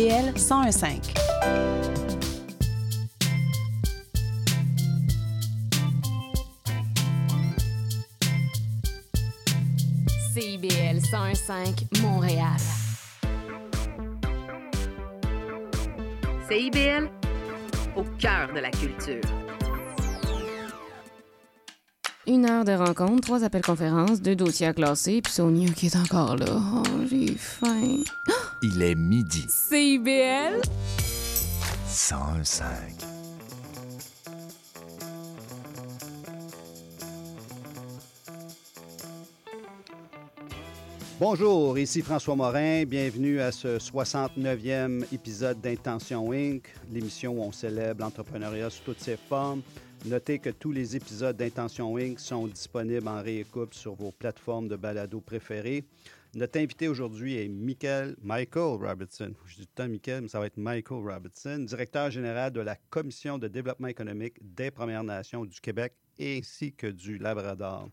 CIBL 1015. CIBL 1015 Montréal. CIBL, au cœur de la culture. Une heure de rencontre, trois appels conférences, deux dossiers à classer, puis Sonia qui est encore là. Oh, j'ai faim. Il est midi. CIBL 105. Bonjour, ici François Morin. Bienvenue à ce 69e épisode d'Intention Inc., l'émission où on célèbre l'entrepreneuriat sous toutes ses formes. Notez que tous les épisodes d'Intention Inc. sont disponibles en réécoute sur vos plateformes de balado préférées. Notre invité aujourd'hui est Michael, Michael Robertson. Je dis tout Michael, mais ça va être Michael Robertson, directeur général de la Commission de développement économique des Premières Nations du Québec ainsi que du Labrador.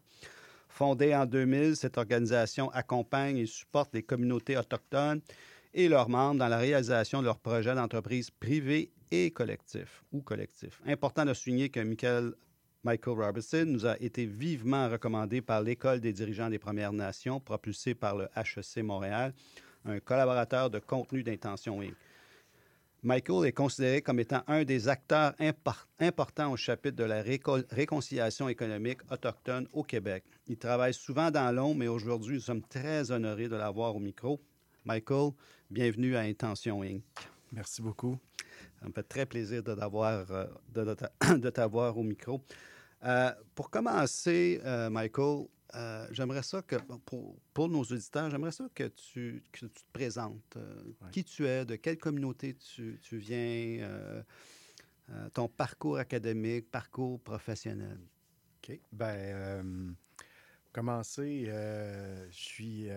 Fondée en 2000, cette organisation accompagne et supporte les communautés autochtones et leurs membres dans la réalisation de leurs projets d'entreprise privés et collectifs ou collectifs. Important de souligner que Michael, Michael Robertson nous a été vivement recommandé par l'École des dirigeants des Premières Nations, propulsée par le HEC Montréal, un collaborateur de contenu d'intention Inc. Michael est considéré comme étant un des acteurs impor- importants au chapitre de la réco- réconciliation économique autochtone au Québec. Il travaille souvent dans l'ombre, mais aujourd'hui, nous sommes très honorés de l'avoir au micro. Michael, bienvenue à Intention Inc. Merci beaucoup. Ça me fait très plaisir de t'avoir, euh, de, de au micro. Euh, pour commencer, euh, Michael, euh, j'aimerais ça que, pour, pour nos auditeurs, j'aimerais ça que tu, que tu te présentes. Ouais. Qui tu es, de quelle communauté tu, tu viens, ton parcours académique, parcours professionnel? OK. Ben, pour commencer, je suis,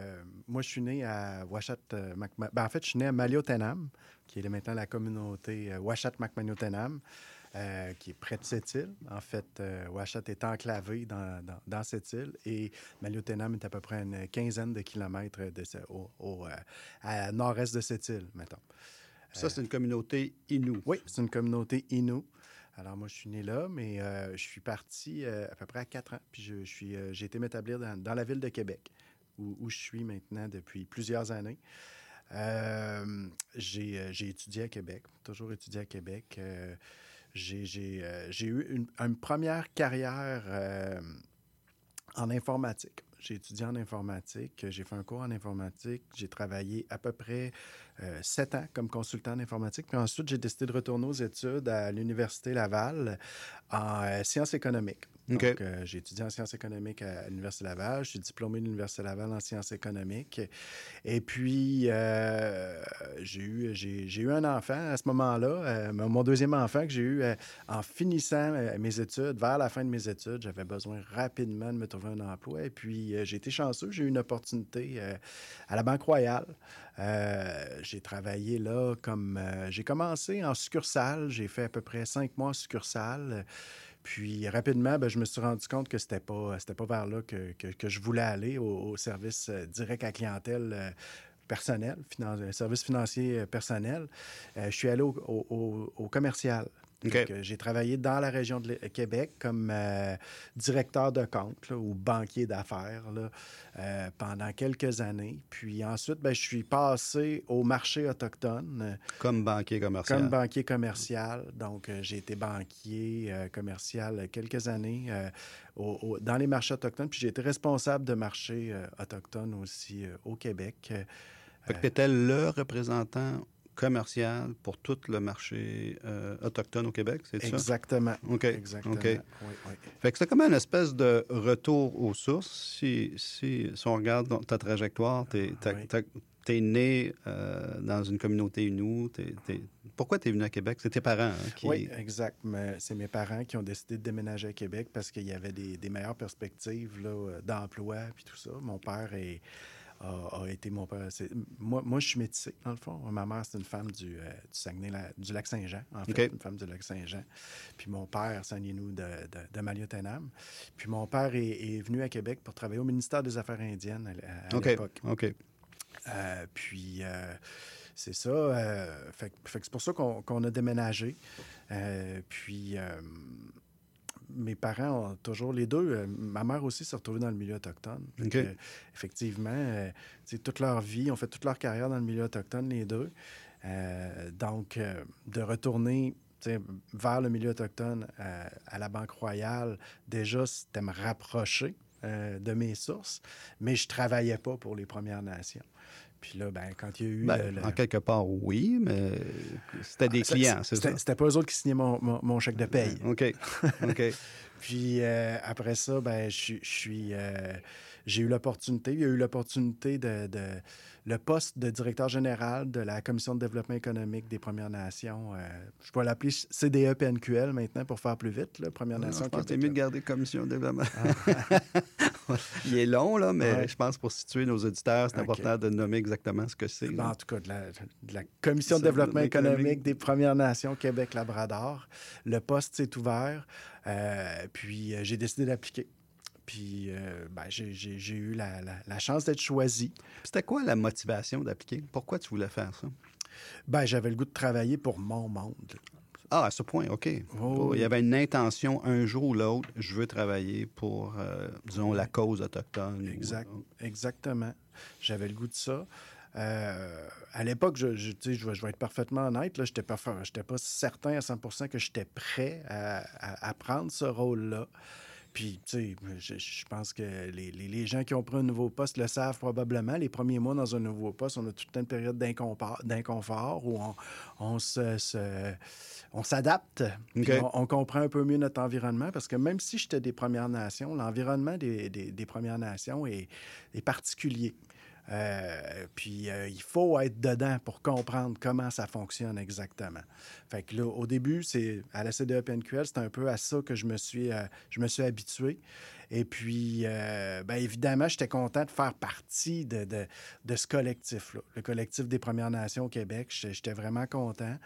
moi, je suis né à Washat, Macma- ben, en fait, je suis né à Maliotenam, qui est maintenant la communauté Washat Macmaniotenam, euh, qui est près de cette île. En fait, euh, Washat est enclavé dans, dans, dans cette île et Maliotenam est à peu près à une quinzaine de kilomètres de ce- au, au, euh, à nord-est de cette île, mettons. Ça, c'est une communauté Innu. Oui, c'est une communauté Innu. Alors, moi, je suis né là, mais euh, je suis parti euh, à peu près à quatre ans. Puis, je, je suis, euh, j'ai été m'établir dans, dans la ville de Québec, où, où je suis maintenant depuis plusieurs années. Euh, j'ai, euh, j'ai étudié à Québec, toujours étudié à Québec. Euh, j'ai, eu une, première carrière euh, en informatique. J'ai étudié en informatique, j'ai fait un cours en informatique, j'ai travaillé à peu près euh, sept ans comme consultant en informatique. Puis ensuite, j'ai décidé de retourner aux études à l'Université Laval en sciences économiques. Donc, euh, j'ai étudié en sciences économiques à l'Université Laval. Je suis diplômé de l'Université Laval en sciences économiques. Et puis, euh, j'ai eu, un enfant à ce moment-là, euh, mon deuxième enfant que j'ai eu en finissant mes études, vers la fin de mes études. J'avais besoin rapidement de me trouver un emploi. Et puis, j'ai été chanceux. J'ai eu une opportunité à la Banque Royale. J'ai travaillé là comme... j'ai commencé en succursale. J'ai fait à peu près cinq mois en succursale. Puis rapidement, ben, je me suis rendu compte que c'était pas, c'était pas vers là que, que- je voulais aller, au, service euh, direct à clientèle euh, personnel, euh, service financier personnel. Je suis allé au commercial. Donc, euh, j'ai travaillé dans la région de Québec comme euh, directeur de compte là, ou banquier d'affaires là, euh, pendant quelques années. Puis ensuite, ben, je suis passé au marché autochtone. Comme banquier commercial. comme banquier commercial. Donc, j'ai été banquier euh, commercial quelques années au- au- dans les marchés autochtones. Puis j'ai été responsable de marchés autochtones aussi au Québec. Fait que tu étais le représentant commercial pour tout le marché euh, autochtone au Québec, c'est ça? exactement. OK. Exactement. OK. Oui, oui. Fait que c'est comme une espèce de retour aux sources. Si, si, si on regarde ta trajectoire, tu es né euh, dans une communauté t'es- Pourquoi tu es venu à Québec? C'est tes parents hein, qui... Oui, exact. C'est mes parents qui ont décidé de déménager à Québec parce qu'il y avait des, des meilleures perspectives d'emploi puis tout ça. Mon père est- a, a été mon père. Moi, moi, je suis métissé, dans le fond. Ma mère, c'est une femme du, euh, du Saguenay, la- du lac Saint-Jean, en fait, une femme du lac Saint-Jean. Puis mon père, Inou de, de. Puis mon père est, est venu à Québec pour travailler au ministère des Affaires indiennes à, l'époque. OK. Euh, puis, euh, c'est ça. euh, fait, que- fait c'est pour ça qu'on a déménagé. Euh, puis, euh, mes parents ont toujours les deux. euh, ma mère aussi s'est retrouvée dans le milieu autochtone. Que, effectivement, euh, toute leur vie, ont fait toute leur carrière dans le milieu autochtone, les deux. Euh, donc, euh, de retourner vers le milieu autochtone à la Banque Royale, déjà, c'était me rapprocher de mes sources, mais je travaillais pas pour les Premières Nations. Puis là, ben, quand il y a eu... Ben, le- le- En quelque part, oui, mais c'était des Ah, ça- clients, c'est ça? C'était pas eux autres qui signaient mon, mon- mon chèque de paye. OK. OK. Puis euh, après ça, ben, je je suis. euh, j'ai eu l'opportunité, il y a eu l'opportunité de, de- le poste de directeur général de la Commission de développement économique des Premières Nations. euh, je peux l'appeler CDE-PNQL maintenant pour faire plus vite, là, Premières Non, Nations. je pense que c'est Québec. mieux de garder commission de développement. Il est long, là, mais Ouais. je pense pour situer nos auditeurs, c'est important de nommer exactement ce que c'est. Ben, en tout cas, de la, de la Commission de développement économique des Premières Nations Québec-Labrador. Le poste s'est ouvert, euh, puis euh, j'ai décidé d'appliquer. Puis euh, ben, j'ai- eu la, la- la chance d'être choisi. C'était quoi la motivation d'appliquer? Pourquoi tu voulais faire ça? Ben, j'avais le goût de travailler pour mon monde. Ah, à ce point, OK. Oh, Il y avait une intention, un jour ou l'autre, je veux travailler pour, euh, disons, la cause autochtone. ou- Exact. Exactement. J'avais le goût de ça. Euh, à l'époque, je, je, tu sais, je vais, je vais être parfaitement honnête, je n'étais pas, pas certain à 100% que j'étais prêt à, à- à prendre ce rôle-là. Puis, tu sais, je, je pense que les, les- les gens qui ont pris un nouveau poste le savent probablement. Les premiers mois dans un nouveau poste, on a toute une période d'inconfort, où on, on se- se- on s'adapte. On, on comprend un peu mieux notre environnement parce que même si j'étais des Premières Nations, l'environnement des, des- des Premières Nations est, est particulier. Euh, puis euh, il faut être dedans pour comprendre comment ça fonctionne exactement. Fait que là, au début, c'est à la CDE-PNQL, c'est un peu à ça que je me suis, euh, je me suis habitué. Et puis, euh, bien évidemment, j'étais content de faire partie de, de- de ce collectif-là, le collectif des Premières Nations au Québec. J'étais vraiment content.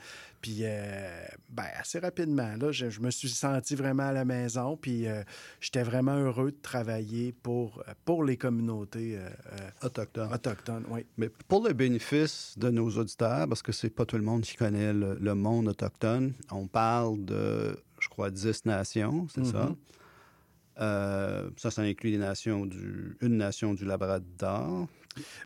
Puis, euh, ben, assez rapidement, là, je, je me suis senti vraiment à la maison. Puis, euh, j'étais vraiment heureux de travailler pour, pour les communautés euh, euh, Autochtone. autochtones. Oui. Mais pour le bénéfice de nos auditeurs, parce que c'est pas tout le monde qui connaît le, le monde autochtone, on parle de, je crois, 10 nations, c'est ça? Euh, ça, ça inclut les nations du, une nation du Labrador.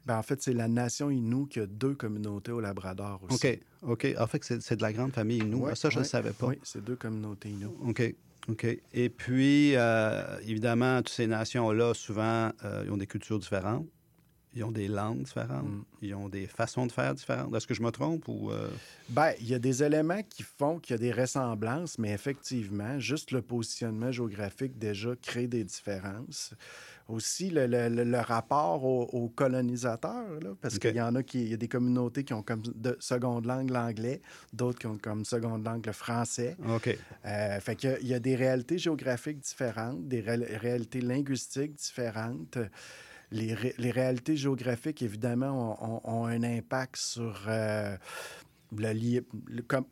Ben, en fait, c'est la nation Innu qui a deux communautés au Labrador aussi. OK, OK. En fait, c'est c'est de la grande famille nous. Ouais, ça, je ne ouais. le savais pas. Oui, c'est deux communautés Innu. OK. OK. Et puis, euh, évidemment, toutes ces nations-là, souvent, euh, ils ont des cultures différentes. Ils ont des langues différentes. Mm. Ils ont des façons de faire différentes. Est-ce que je me trompe ou... euh, Ben, il y a des éléments qui font qu'il y a des ressemblances, mais effectivement, juste le positionnement géographique déjà crée des différences. Aussi, le, le- le- rapport aux, aux colonisateurs, là, parce qu'il y en a qui, il y a des communautés qui ont comme de seconde langue l'anglais, d'autres qui ont comme seconde langue le français. OK. Euh, fait qu'il y y a des réalités géographiques différentes, des ré- réalités linguistiques différentes. Les, ré- les réalités géographiques, évidemment, ont, un impact sur euh, le li-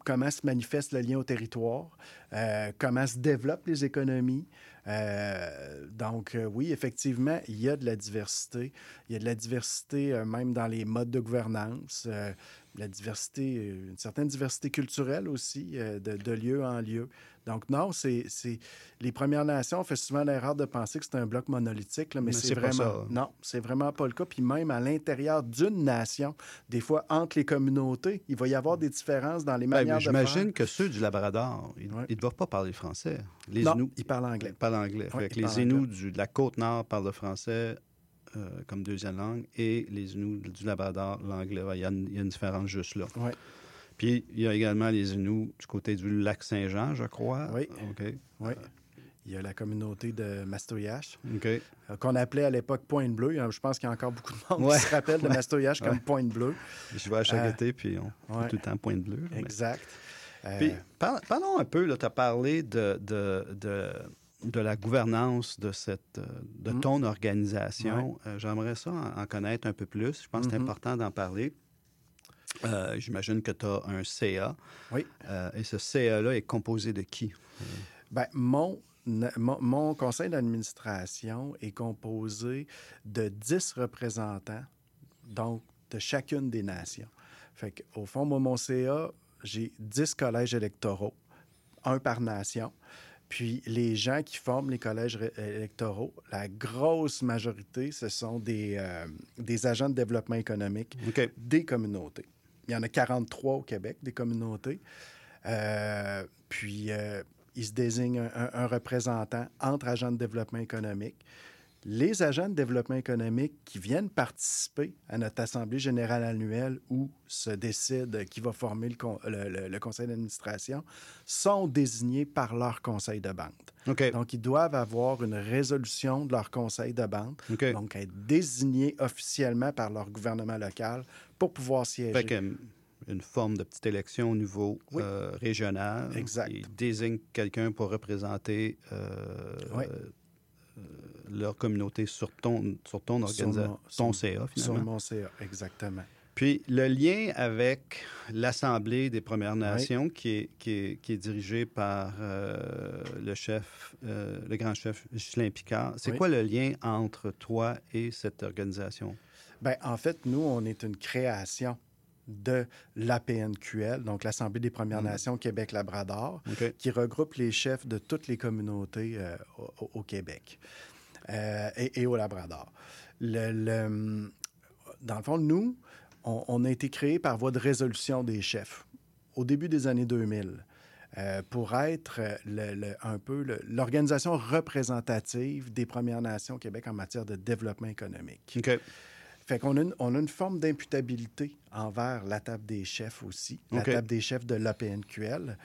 comment se manifeste le lien au territoire, euh, comment se développent les économies. Euh, donc, oui, effectivement, il y a de la diversité. Il y a de la diversité même dans les modes de gouvernance, la diversité, une certaine diversité culturelle aussi, de lieu en lieu. Donc, non, c'est les Premières Nations, on fait souvent l'erreur de penser que c'est un bloc monolithique, là, mais, Mais c'est vraiment. ça. Non, c'est vraiment pas le cas. Puis même à l'intérieur d'une nation, des fois, entre les communautés, il va y avoir des différences dans les Ben, manières faire. J'imagine que ceux du Labrador, ils ne Ouais. doivent pas parler français. Les Non, Inuits ils parlent anglais. ils parlent anglais. Ouais, Fait que ils les parlent Inuits du- de la côte nord parlent le français euh, comme deuxième langue et les Inuits du Labrador, l'anglais. Ouais, Il y, a une- il y a une différence juste là. Oui, Puis il y a également les Inuits du côté du lac Saint-Jean, je crois. Oui. OK. oui. Il y a la communauté de Mastoyache, OK. euh, qu'on appelait à l'époque Pointe Bleue. Euh, Je pense qu'il y a encore beaucoup de monde Ouais. qui se rappelle de Mastoyache comme. Pointe Bleue. Je vais à chaque Euh, été, puis on ouais. tout le temps pointe bleue. mais- Exact. Euh, Puis, par- parlons un peu, tu as parlé de, de, de, de la gouvernance de, cette, euh, de Mm. ton organisation. Euh, J'aimerais ça en, en connaître un peu plus. Je pense que c'est Mhm. important d'en parler. Euh, J'imagine que tu as un CA. Oui. Euh, et ce CA-là est composé de qui? Ben, mon, mon, mon conseil d'administration est composé de 10 représentants, donc de chacune des nations. Fait qu'au fond, moi, mon CA, j'ai 10 collèges électoraux, un par nation. Puis les gens qui forment les collèges électoraux, la grosse majorité, ce sont des, euh, des agents de développement économique des communautés. Il y en a 43 au Québec, des communautés. Euh, puis, euh, ils se désignent un, un- un représentant entre agents de développement économique. Les agents de développement économique qui viennent participer à notre Assemblée générale annuelle où se décide qui va former le, con- le- le- le conseil d'administration sont désignés par leur conseil de bande. Donc, ils doivent avoir une résolution de leur conseil de bande, donc être désignés officiellement par leur gouvernement local pour pouvoir siéger. Fait une forme de petite élection au niveau Oui. euh, régional. Exact. Ils désignent quelqu'un pour représenter euh, Oui. euh, leur communauté sur ton, sur ton Sur organisation, ton sur- CA, Sur finalement. mon CA, exactement. Puis le lien avec l'Assemblée des Premières Nations, qui, est, qui, est, qui est dirigée par euh, le chef, euh, le grand chef Ghislain Picard, c'est Oui. quoi le lien entre toi et cette organisation? Ben, en fait, nous, on est une création de l'APNQL, donc l'Assemblée des Premières Mm. Nations Québec-Labrador, qui regroupe les chefs de toutes les communautés euh, au, au Québec euh, et, et au Labrador. Le- le- dans le fond, nous, on, on a été créé par voie de résolution des chefs au début des années 2000 euh, pour être le- le- un peu l'organisation représentative des Premières Nations au Québec en matière de développement économique. OK. Fait qu'on a une, on a une forme d'imputabilité envers la table des chefs aussi, la table des chefs de l'APNQL.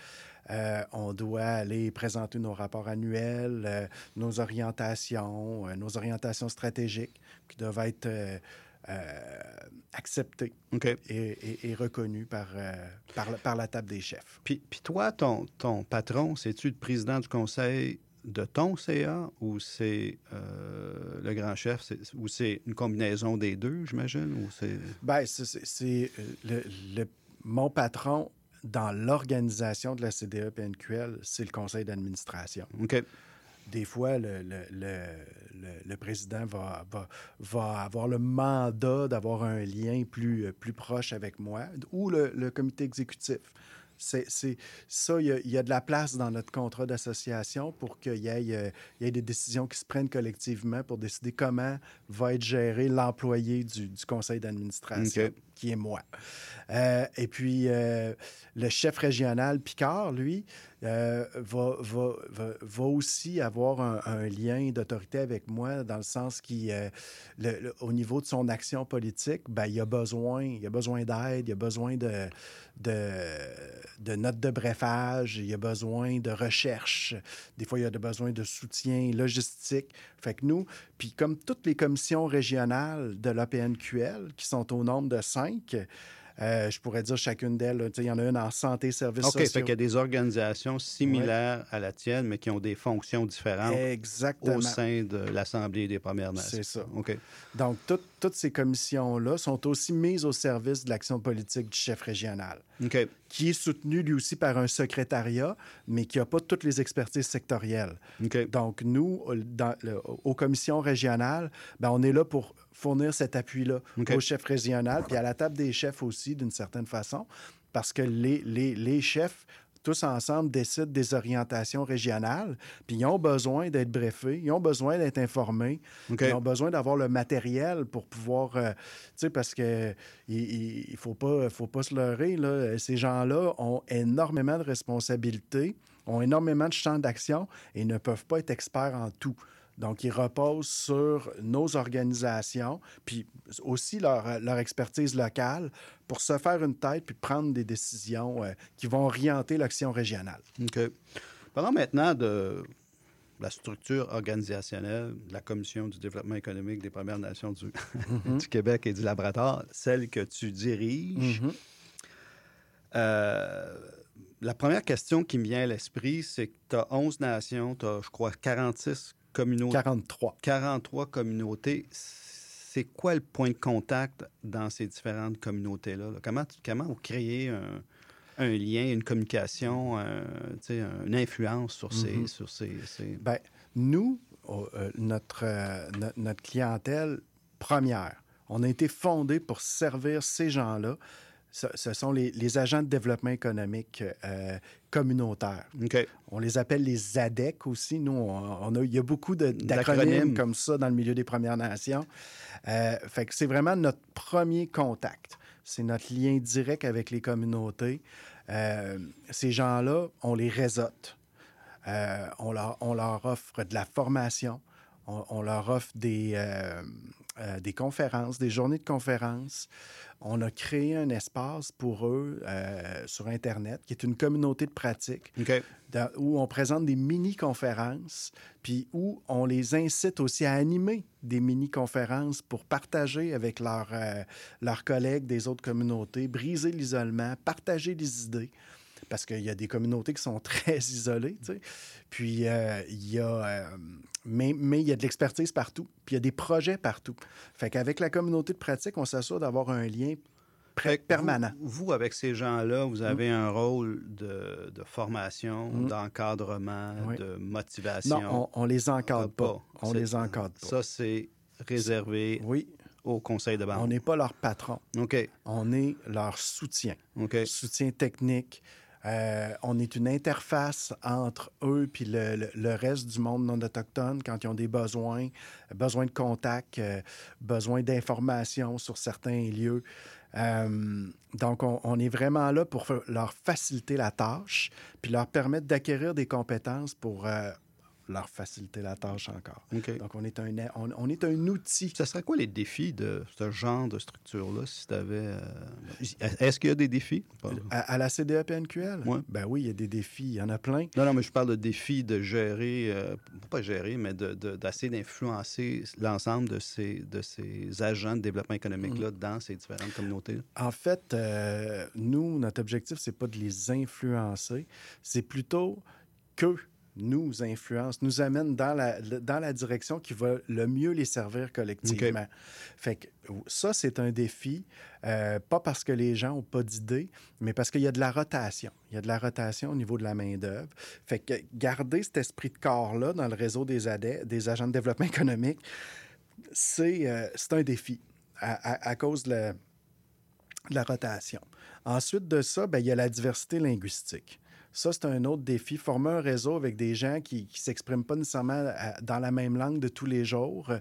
Euh, on doit aller présenter nos rapports annuels, euh, nos orientations, euh, nos orientations stratégiques qui doivent être acceptées et, et- et reconnues par, par, la- par la table des chefs. Puis, puis toi, ton, ton patron, c'est-tu le président du conseil de ton CA ou c'est euh, le grand chef, ou c'est une combinaison des deux, j'imagine? Ou c'est... Ben, c'est- euh, le, le- mon patron dans l'organisation de la CDE-PNQL, c'est le conseil d'administration. OK. Des fois, le, le- le- président va, va, va avoir le mandat d'avoir un lien plus, euh, plus proche avec moi ou le, le comité exécutif. C'est, ça, il y, a, de la place dans notre contrat d'association pour qu'il y ait, euh, y ait des décisions qui se prennent collectivement pour décider comment va être géré l'employé du, conseil d'administration. Qui moi. Euh, et puis, euh, le chef régional Picard, lui, euh, va, va, va, aussi avoir un, lien d'autorité avec moi dans le sens qu'il, euh, le- le- au niveau de son action politique, ben, il a besoin, besoin d'aide, il a besoin de, de, de notes de brefage, il a besoin de recherche. Des fois, il a besoin de soutien logistique. Fait que nous, puis comme toutes les commissions régionales de l'APNQL, qui sont au nombre de cinq, euh, je pourrais dire chacune d'elles, il y en a une en santé, services OK, fait sociaux. qu'il y a des organisations similaires à la tienne, mais qui ont des fonctions différentes Exactement. au sein de l'Assemblée des Premières Nations. C'est ça. OK. Donc, toutes- toutes ces commissions-là sont aussi mises au service de l'action politique du chef régional, qui est soutenu lui aussi par un secrétariat, mais qui n'a pas toutes les expertises sectorielles. OK. Donc, nous, dans le- aux commissions régionales, ben, on est là pour fournir cet appui-là OK. au chef régional, puis à la table des chefs aussi, d'une certaine façon, parce que les, les, les chefs, tous ensemble, décident des orientations régionales, puis ils ont besoin d'être brefés, ils ont besoin d'être informés, ils ont besoin d'avoir le matériel pour pouvoir, euh, tu sais, parce que il il faut pas, faut pas se leurrer, là. Ces gens-là ont énormément de responsabilités, ont énormément de champs d'action et ne peuvent pas être experts en tout. Donc, ils reposent sur nos organisations, puis aussi leur, leur expertise locale pour se faire une tête puis prendre des décisions euh, qui vont orienter l'action régionale. OK. Parlons maintenant de la structure organisationnelle de la Commission du développement économique des Premières Nations du, du Québec et du Labrador, celle que tu diriges. Mhm. Euh, la première question qui me vient à l'esprit, c'est que tu as 11 nations, tu as, je crois, 46 communautés. 43. 43 communautés. C'est quoi le point de contact dans ces différentes communautés-là? là? Comment, comment vous créez un, un lien, une communication, sais, une influence sur ces... Mhm. sur ces, ces- Ben, nous, oh, euh, notre, euh, no- notre clientèle première, on a été fondé pour servir ces gens-là ce, ce sont les, les agents de développement économique euh, communautaires. On les appelle les ADEC aussi. Nous, on, a, il y a beaucoup D'acronymes. comme ça dans le milieu des Premières Nations. Euh, fait que c'est vraiment notre premier contact. C'est notre lien direct avec les communautés. Euh, ces gens-là, on les réseaute. Euh, on, leur, on leur offre de la formation. On, on leur offre des, euh, des conférences, des journées de conférences. On a créé un espace pour eux euh, sur Internet qui est une communauté de pratique dans- où on présente des mini-conférences, puis où on les incite aussi à animer des mini-conférences pour partager avec leurs euh, leurs collègues des autres communautés, briser l'isolement, partager des idées. Parce qu'il y a des communautés qui sont très isolées, tu sais. Puis euh, il y a... euh, mais, mais il y a de l'expertise partout, puis il y a des projets partout. Fait qu'avec la communauté de pratique, on s'assure d'avoir un lien permanent. Vous, vous, avec ces gens-là, vous avez un rôle de, de formation, Mm. d'encadrement, Oui. de motivation. Non, on, on les encadre Ah, pas. On les encadre pas. Ça, c'est réservé Oui, au conseil de on banque. n'est pas leur patron. OK. On est leur soutien. OK. Soutien technique. Euh, on est une interface entre eux puis le, reste du monde non autochtone quand ils ont des besoins, besoin de contact, euh, besoin d'informations sur certains lieux. Euh, donc, on, on est vraiment là pour leur faciliter la tâche puis leur permettre d'acquérir des compétences pour euh, leur faciliter la tâche encore. Donc, on est un, on, on est un outil. Ça serait quoi les défis de ce genre de structure-là, si tu avais... Est-ce qu'il y a des défis? À, à la CDEPNQL? Ouais. Ben oui, il y a des défis. Il y en a plein. Non, non, mais je parle de défis de gérer, euh, pas gérer, mais de- de- d'essayer d'influencer l'ensemble de ces, de ces agents de développement économique-là dans ces différentes communautés. En fait, euh, nous, notre objectif, c'est pas de les influencer, c'est plutôt qu'eux nous influencent, nous amènent dans la, dans la direction qui va le mieux les servir collectivement. Fait que ça, c'est un défi, euh, pas parce que les gens n'ont pas d'idées, mais parce qu'il y a de la rotation. Il y a de la rotation au niveau de la main-d'œuvre. Fait que garder cet esprit de corps-là dans le réseau des, des agents de développement économique, c'est euh, c'est un défi à, à- à cause de la, de la rotation. Ensuite de ça, ben, il y a la diversité linguistique. Ça, c'est un autre défi. Former un réseau avec des gens qui ne s'expriment pas nécessairement euh, dans la même langue de tous les jours.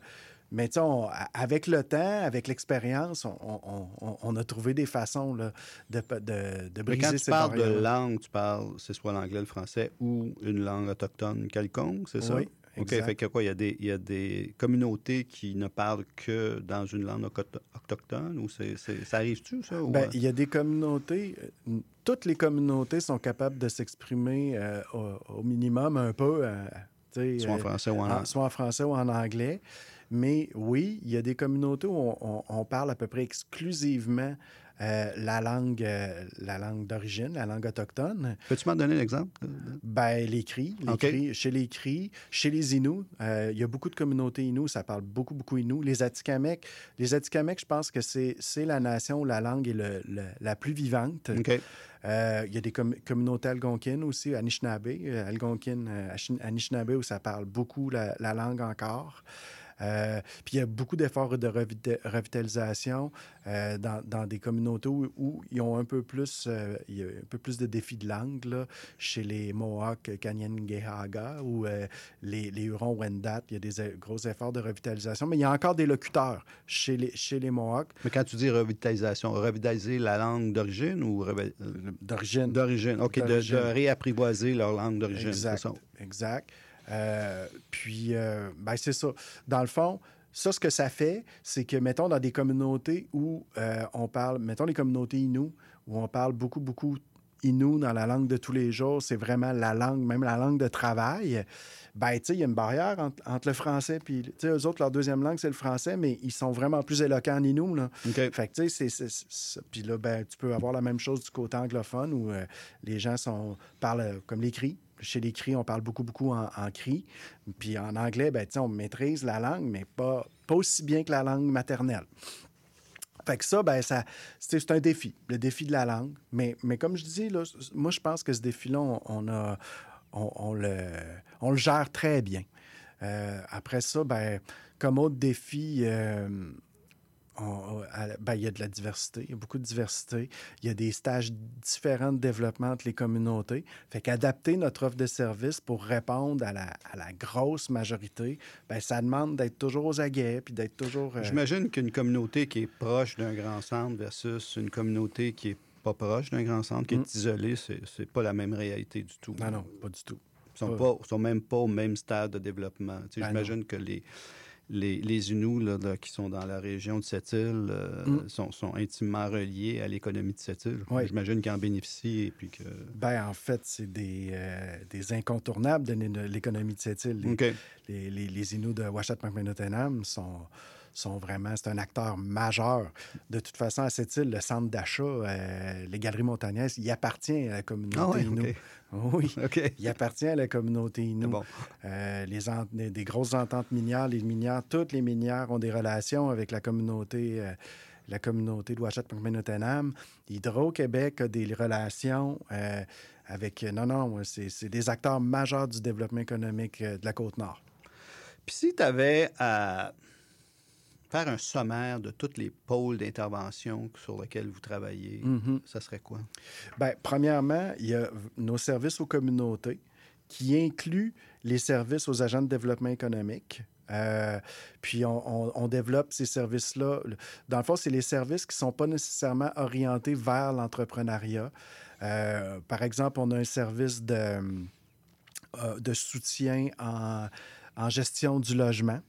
Mais on- avec le temps, avec l'expérience, on, on- on- on a trouvé des façons là, de, de, de Mais briser quand tu ces parles de langue, tu parles, c'est soit l'anglais, le français ou une langue autochtone quelconque, c'est ça? Oui, OK, fait que quoi, il y, a des, il y a des communautés qui ne parlent que dans une langue auto- autochtone ou c'est, ça arrive-tu, ça? ou, Ben, euh? il y a des communautés, euh, toutes les communautés sont capables de s'exprimer euh, au, au minimum un peu, euh, tu sais, soit en euh, français ou en soit en français ou en anglais. Mais oui, il y a des communautés où on, on- on parle à peu près exclusivement euh, la langue, euh, la langue d'origine, la langue autochtone. Peux-tu m'en donner un exemple? Ben, les cris, les cris, chez les cris, chez les Inuits, euh, il y a beaucoup de communautés Inuits, ça parle beaucoup, beaucoup Inuits. Les Atikamekw, les je pense que c'est la nation où la langue est le- le- la plus vivante. Euh, il y a des com- communautés algonquines aussi, Anishinaabe, euh, algonquine, euh, Anishinaabe, où ça parle beaucoup la, la langue encore. Euh, puis il y a beaucoup d'efforts de revita- revitalisation euh, dans, dans des communautés où, où ils ont un peu plus, euh, il y a un peu plus de défis de langue, là, chez les Mohawks Kanyen'kehá:ka ou les, les Hurons-Wendat, il y a des gros efforts de revitalisation, mais il y a encore des locuteurs chez les, chez les Mohawks Mais quand tu dis revitalisation, revitaliser la langue d'origine ou d'origine. d'origine? OK, de, de réapprivoiser leur langue d'origine. Exact. Exact. Euh, puis, euh, ben, c'est ça. Dans le fond, ça, ce que ça fait, c'est que, mettons, dans des communautés où euh, on parle, mettons les communautés Inuits, où on parle beaucoup, beaucoup Inuit dans la langue de tous les jours, c'est vraiment la langue, même la langue de travail, ben, tu sais, il y a une barrière entre, entre le français puis, tu sais, eux autres, leur deuxième langue, c'est le français, mais ils sont vraiment plus éloquents en Inuit, là. OK. Fait que, tu sais, c'est- Puis là, ben, tu peux avoir la même chose du côté anglophone où euh, les gens sont, parlent comme les cris. Chez les cris, on parle beaucoup, beaucoup en, cris. Puis en anglais, ben, on maîtrise la langue, mais pas, pas aussi bien que la langue maternelle. Fait que ça, ben, ça, c'est un défi, le défi de la langue. Mais, mais comme je dis, là, moi, je pense que ce défi-là, on, a, on, on le, on le gère très bien. Euh, après ça, ben, comme autre défi, euh, ben, il y a de la diversité, il y a beaucoup de diversité. Il y a des stages différents de développement entre les communautés. Fait qu'adapter notre offre de service pour répondre à la, à la grosse majorité, ben, ça demande d'être toujours aux aguets puis d'être toujours. euh, J'imagine qu'une communauté qui est proche d'un grand centre versus une communauté qui est pas proche d'un grand centre, qui Mm. est isolée, c'est pas la même réalité du tout. Non, non, pas du tout. Ils sont, pas. pas, sont même pas au même stade de développement. Ben J'imagine que les, les, les Inuits là, là, qui sont dans la région de cette île euh, Mm. sont, sont intimement reliés à l'économie de cette île. Oui. J'imagine qu'ils en bénéficient et puis que... Ben, en fait, c'est des, euh, des incontournables de l'é- l'économie de cette île. Les, OK. les, les, les Inuits de Macmillan sont, sont vraiment, c'est un acteur majeur. De toute façon, à cette île, le centre d'achat, euh, les galeries montagnaises, il appartient à la communauté Ah ouais, Inuit. OK. Oui, OK. il appartient à la communauté. C'est bon. Euh, les des, grosses ententes minières, les minières, toutes les minières ont des relations avec la communauté, euh, la communauté Hydro-Québec a des relations euh, avec. Non, non, c'est des acteurs majeurs du développement économique de la Côte-Nord. Puis si tu avais à faire un sommaire de tous les pôles d'intervention sur lesquels vous travaillez, Mhm. ça serait quoi? Bien, premièrement, il y a nos services aux communautés qui incluent les services aux agents de développement économique. Euh, puis on, on- on développe ces services-là. Dans le fond, c'est les services qui ne sont pas nécessairement orientés vers l'entrepreneuriat. Euh, par exemple, on a un service de, euh, de soutien en, en gestion du logement,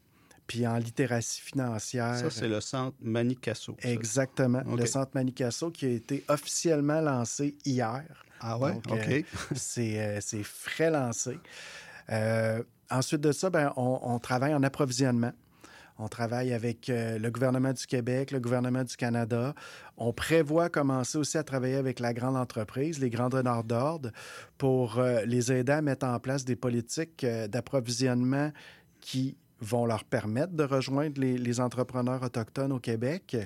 puis en littératie financière. Ça, c'est le centre Manicasso. Exactement. Le centre Manicasso qui a été officiellement lancé hier. Ah ouais? Donc, OK. euh, c'est euh, c'est frais lancé. Euh, ensuite de ça, ben, on, on travaille en approvisionnement. On travaille avec euh, le gouvernement du Québec, le gouvernement du Canada. On prévoit commencer aussi à travailler avec la grande entreprise, les grands donneurs d'ordre, pour euh, les aider à mettre en place des politiques d'approvisionnement qui vont leur permettre de rejoindre les, les entrepreneurs autochtones au Québec.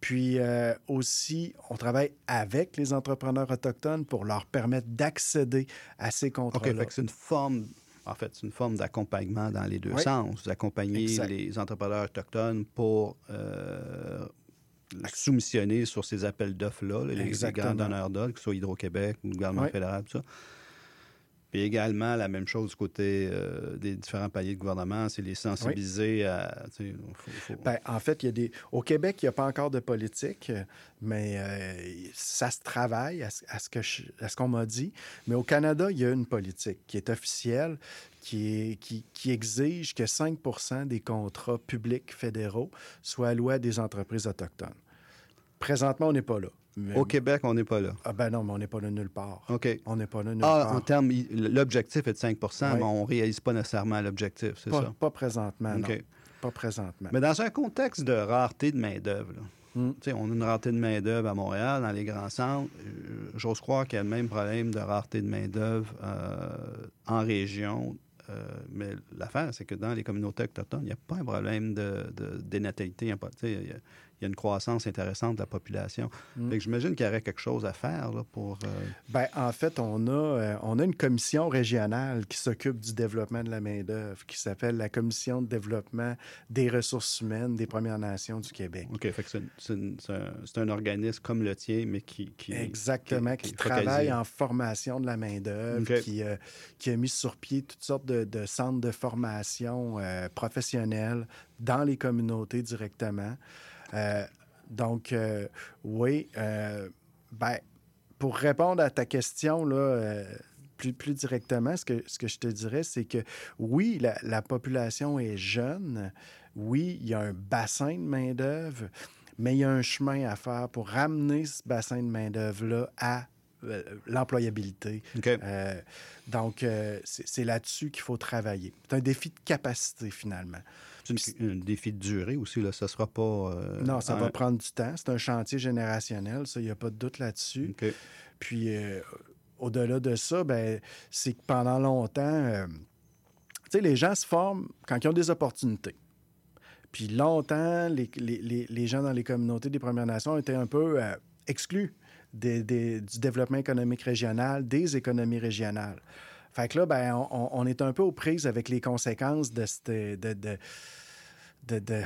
Puis euh, aussi, on travaille avec les entrepreneurs autochtones pour leur permettre d'accéder à ces OK, contrats-là. fait que c'est une forme... En fait, c'est une forme d'accompagnement dans les deux Oui. sens. Vous accompagnez Exact. les entrepreneurs autochtones pour euh, soumissionner sur ces appels d'offres-là, là, les, grands donneurs d'ordre, que ce soit Hydro-Québec ou le gouvernement Oui. fédéral, tout ça. Puis également, la même chose du côté euh, des différents paliers de gouvernement, c'est les sensibiliser à... faut- faut- Ben, en fait, il y a des... au Québec, il n'y a pas encore de politique, mais euh, ça se travaille à ce, je- qu'on m'a dit. Mais au Canada, il y a une politique qui est officielle, qui, est- qui, qui exige que 5% des contrats publics fédéraux soient alloués à des entreprises autochtones. Présentement, on n'est pas là. Mais- Au Québec, on n'est pas là. Ah ben non, mais on n'est pas là nulle part. OK. On n'est pas là nulle Ah, part. en termes, l'objectif est de 5 Oui. mais on ne réalise pas nécessairement l'objectif, c'est pas, ça? pas présentement, non. OK. Pas présentement. Mais dans un contexte de rareté de main-d'œuvre, Mm. tu sais, on a une rareté de main-d'œuvre à Montréal, dans les grands centres. Euh, J'ose croire qu'il y a le même problème de rareté de main-d'œuvre euh, en région. Euh, mais l'affaire, c'est que dans les communautés autochtones, il n'y a pas un problème de, de dénatalité. Il il y a- une croissance intéressante de la population. Mm. J'imagine qu'il y aurait quelque chose à faire là, pour. euh, Ben, en fait, on a, euh, on a une commission régionale qui s'occupe du développement de la main-d'œuvre, qui s'appelle la Commission de développement des ressources humaines des Premières Nations du Québec. OK, fait que c'est un, organisme comme le tien, mais qui. qui Exactement, qui, travaille en formation de la main-d'œuvre, qui, euh, qui a mis sur pied toutes sortes de, de centres de formation euh, professionnels dans les communautés directement. Euh, donc, euh, oui, euh, ben, pour répondre à ta question, là, plus, plus directement, ce que, ce que je te dirais, c'est que oui, la, la population est jeune. Oui, il y a un bassin de main-d'œuvre, mais il y a un chemin à faire pour ramener ce bassin de main-d'œuvre-là à l'employabilité. Euh, donc, euh, c'est là-dessus qu'il faut travailler. C'est un défi de capacité, finalement. C'est une- un défi de durée aussi, là. Ça sera pas. euh, non, ça un- va prendre du temps. C'est un chantier générationnel, ça, il n'y a pas de doute là-dessus. Puis, euh, au-delà de ça, ben, c'est que pendant longtemps, euh, tu sais, les gens se forment quand ils ont des opportunités. Puis longtemps, les, les- les- les gens dans les communautés des Premières Nations étaient un peu euh, exclus des- des- du développement économique régional, des économies régionales. Fait que là, ben, on, on est un peu aux prises avec les conséquences de, cette- de, de- de, de-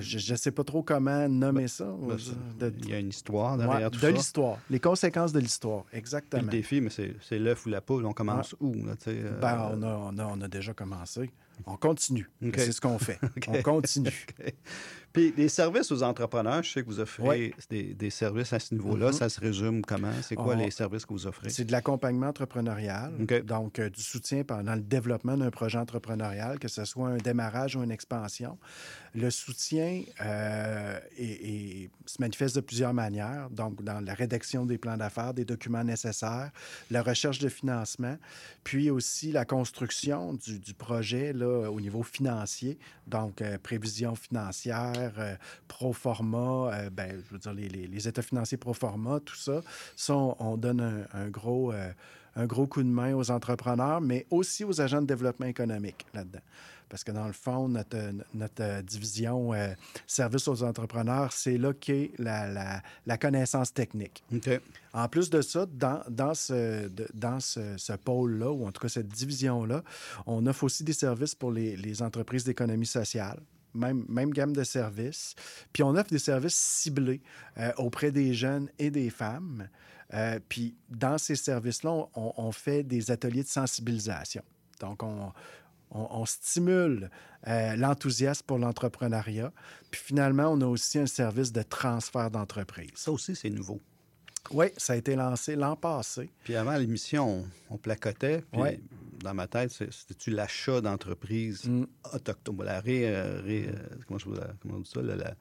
je ne sais pas trop comment nommer ça. Ben, De- Il y a une histoire ouais, derrière tout de ça. l'histoire. Les conséquences de l'histoire, Puis exactement. le défi, mais c'est l'œuf ou la poule. On commence où? Là, euh, Ben, on, a, on, a, on a déjà commencé. On continue. C'est ce qu'on fait. On continue. Puis les services aux entrepreneurs, je sais que vous offrez Ouais. des, des services à ce niveau-là. Mhm. Ça se résume comment? C'est quoi On- les services que vous offrez? C'est de l'accompagnement entrepreneurial, donc euh, du soutien pendant le développement d'un projet entrepreneurial, que ce soit un démarrage ou une expansion. Le soutien euh, se manifeste de plusieurs manières, donc dans la rédaction des plans d'affaires, des documents nécessaires, la recherche de financement, puis aussi la construction du, du projet là, au niveau financier, donc euh, prévision financière, euh, pro forma, euh, ben, je veux dire les, les- les états financiers pro forma, tout ça. Ça, on, on donne un, un gros, euh, un gros coup de main aux entrepreneurs, mais aussi aux agents de développement économique là-dedans. Parce que dans le fond, notre, notre division service aux entrepreneurs, c'est là qu'est la, la- la connaissance technique. OK. En plus de ça, dans, dans ce, dans ce, ce pôle-là, ou en tout cas cette division-là, on offre aussi des services pour les, les entreprises d'économie sociale. Même, même gamme de services. Puis on offre des services ciblés euh, auprès des jeunes et des femmes. Euh, puis dans ces services-là, on, on fait des ateliers de sensibilisation. Donc, on, on, on stimule euh, l'enthousiasme pour l'entrepreneuriat. Puis finalement, on a aussi un service de transfert d'entreprise. Ça aussi, c'est nouveau. Oui, ça a été lancé l'an passé. Puis avant l'émission, on, on placotait. Puis Ouais. Dans ma tête, c'était-tu l'achat d'entreprises Mm. autochtones? La ré, euh, ré- euh, comment, je, comment on dit ça? la-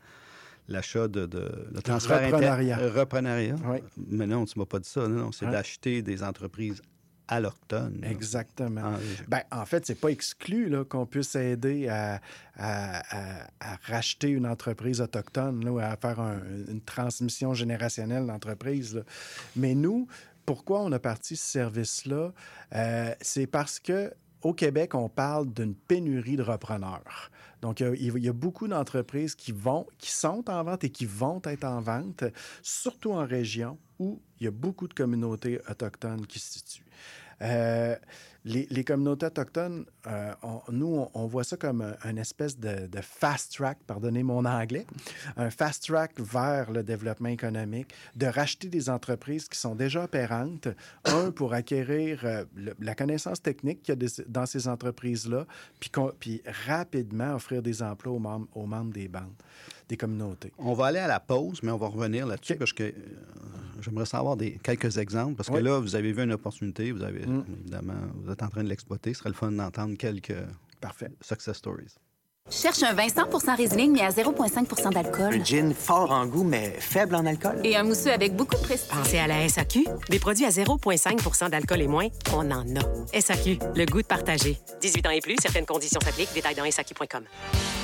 L'achat de, de, le transfert inter- reprenariat. euh, reprenariat. Oui. Mais non, tu ne m'as pas dit ça. Non, non, c'est Ouais. d'acheter des entreprises allochtones. Exactement. En- Ben, en fait, c'est pas exclu qu'on puisse aider à, à- à- à racheter une entreprise autochtone, là, ou à faire un- une transmission générationnelle d'entreprise. Mais nous, pourquoi on a parti ce service-là? Euh, c'est parce que au Québec, on parle d'une pénurie de repreneurs. Donc, il y a- beaucoup d'entreprises qui vont, qui sont en vente et qui vont être en vente, surtout en région où il y a beaucoup de communautés autochtones qui se situent. Euh, les, communautés autochtones, euh, nous, on, voit ça comme un, un espèce de, fast track, pardonnez mon anglais, un fast track vers le développement économique, de racheter des entreprises qui sont déjà opérantes, un, pour acquérir euh, la connaissance technique qu'il y a dans ces entreprises-là, puis rapidement offrir des emplois aux membres, aux membres des bandes, des communautés. On va aller à la pause, mais on va revenir là-dessus parce que euh, j'aimerais savoir des, quelques exemples. Parce que Oui. là, vous avez vu une opportunité, vous avez Mm. évidemment, vous êtes en train de l'exploiter. Ce serait le fun d'entendre quelques Parfait. success stories. Cherche un vin 100 Riesling, mais à 0,5% d'alcool. Un gin fort en goût, mais faible en alcool. Et un mousseux avec beaucoup de prestige. Pensez à la SAQ. Des produits à 0,5% d'alcool et moins, on en a. SAQ, le goût de partager. 18 ans et plus, certaines conditions s'appliquent. Détails dans SAQ.com.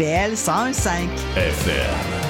CIBL 101.5. FM.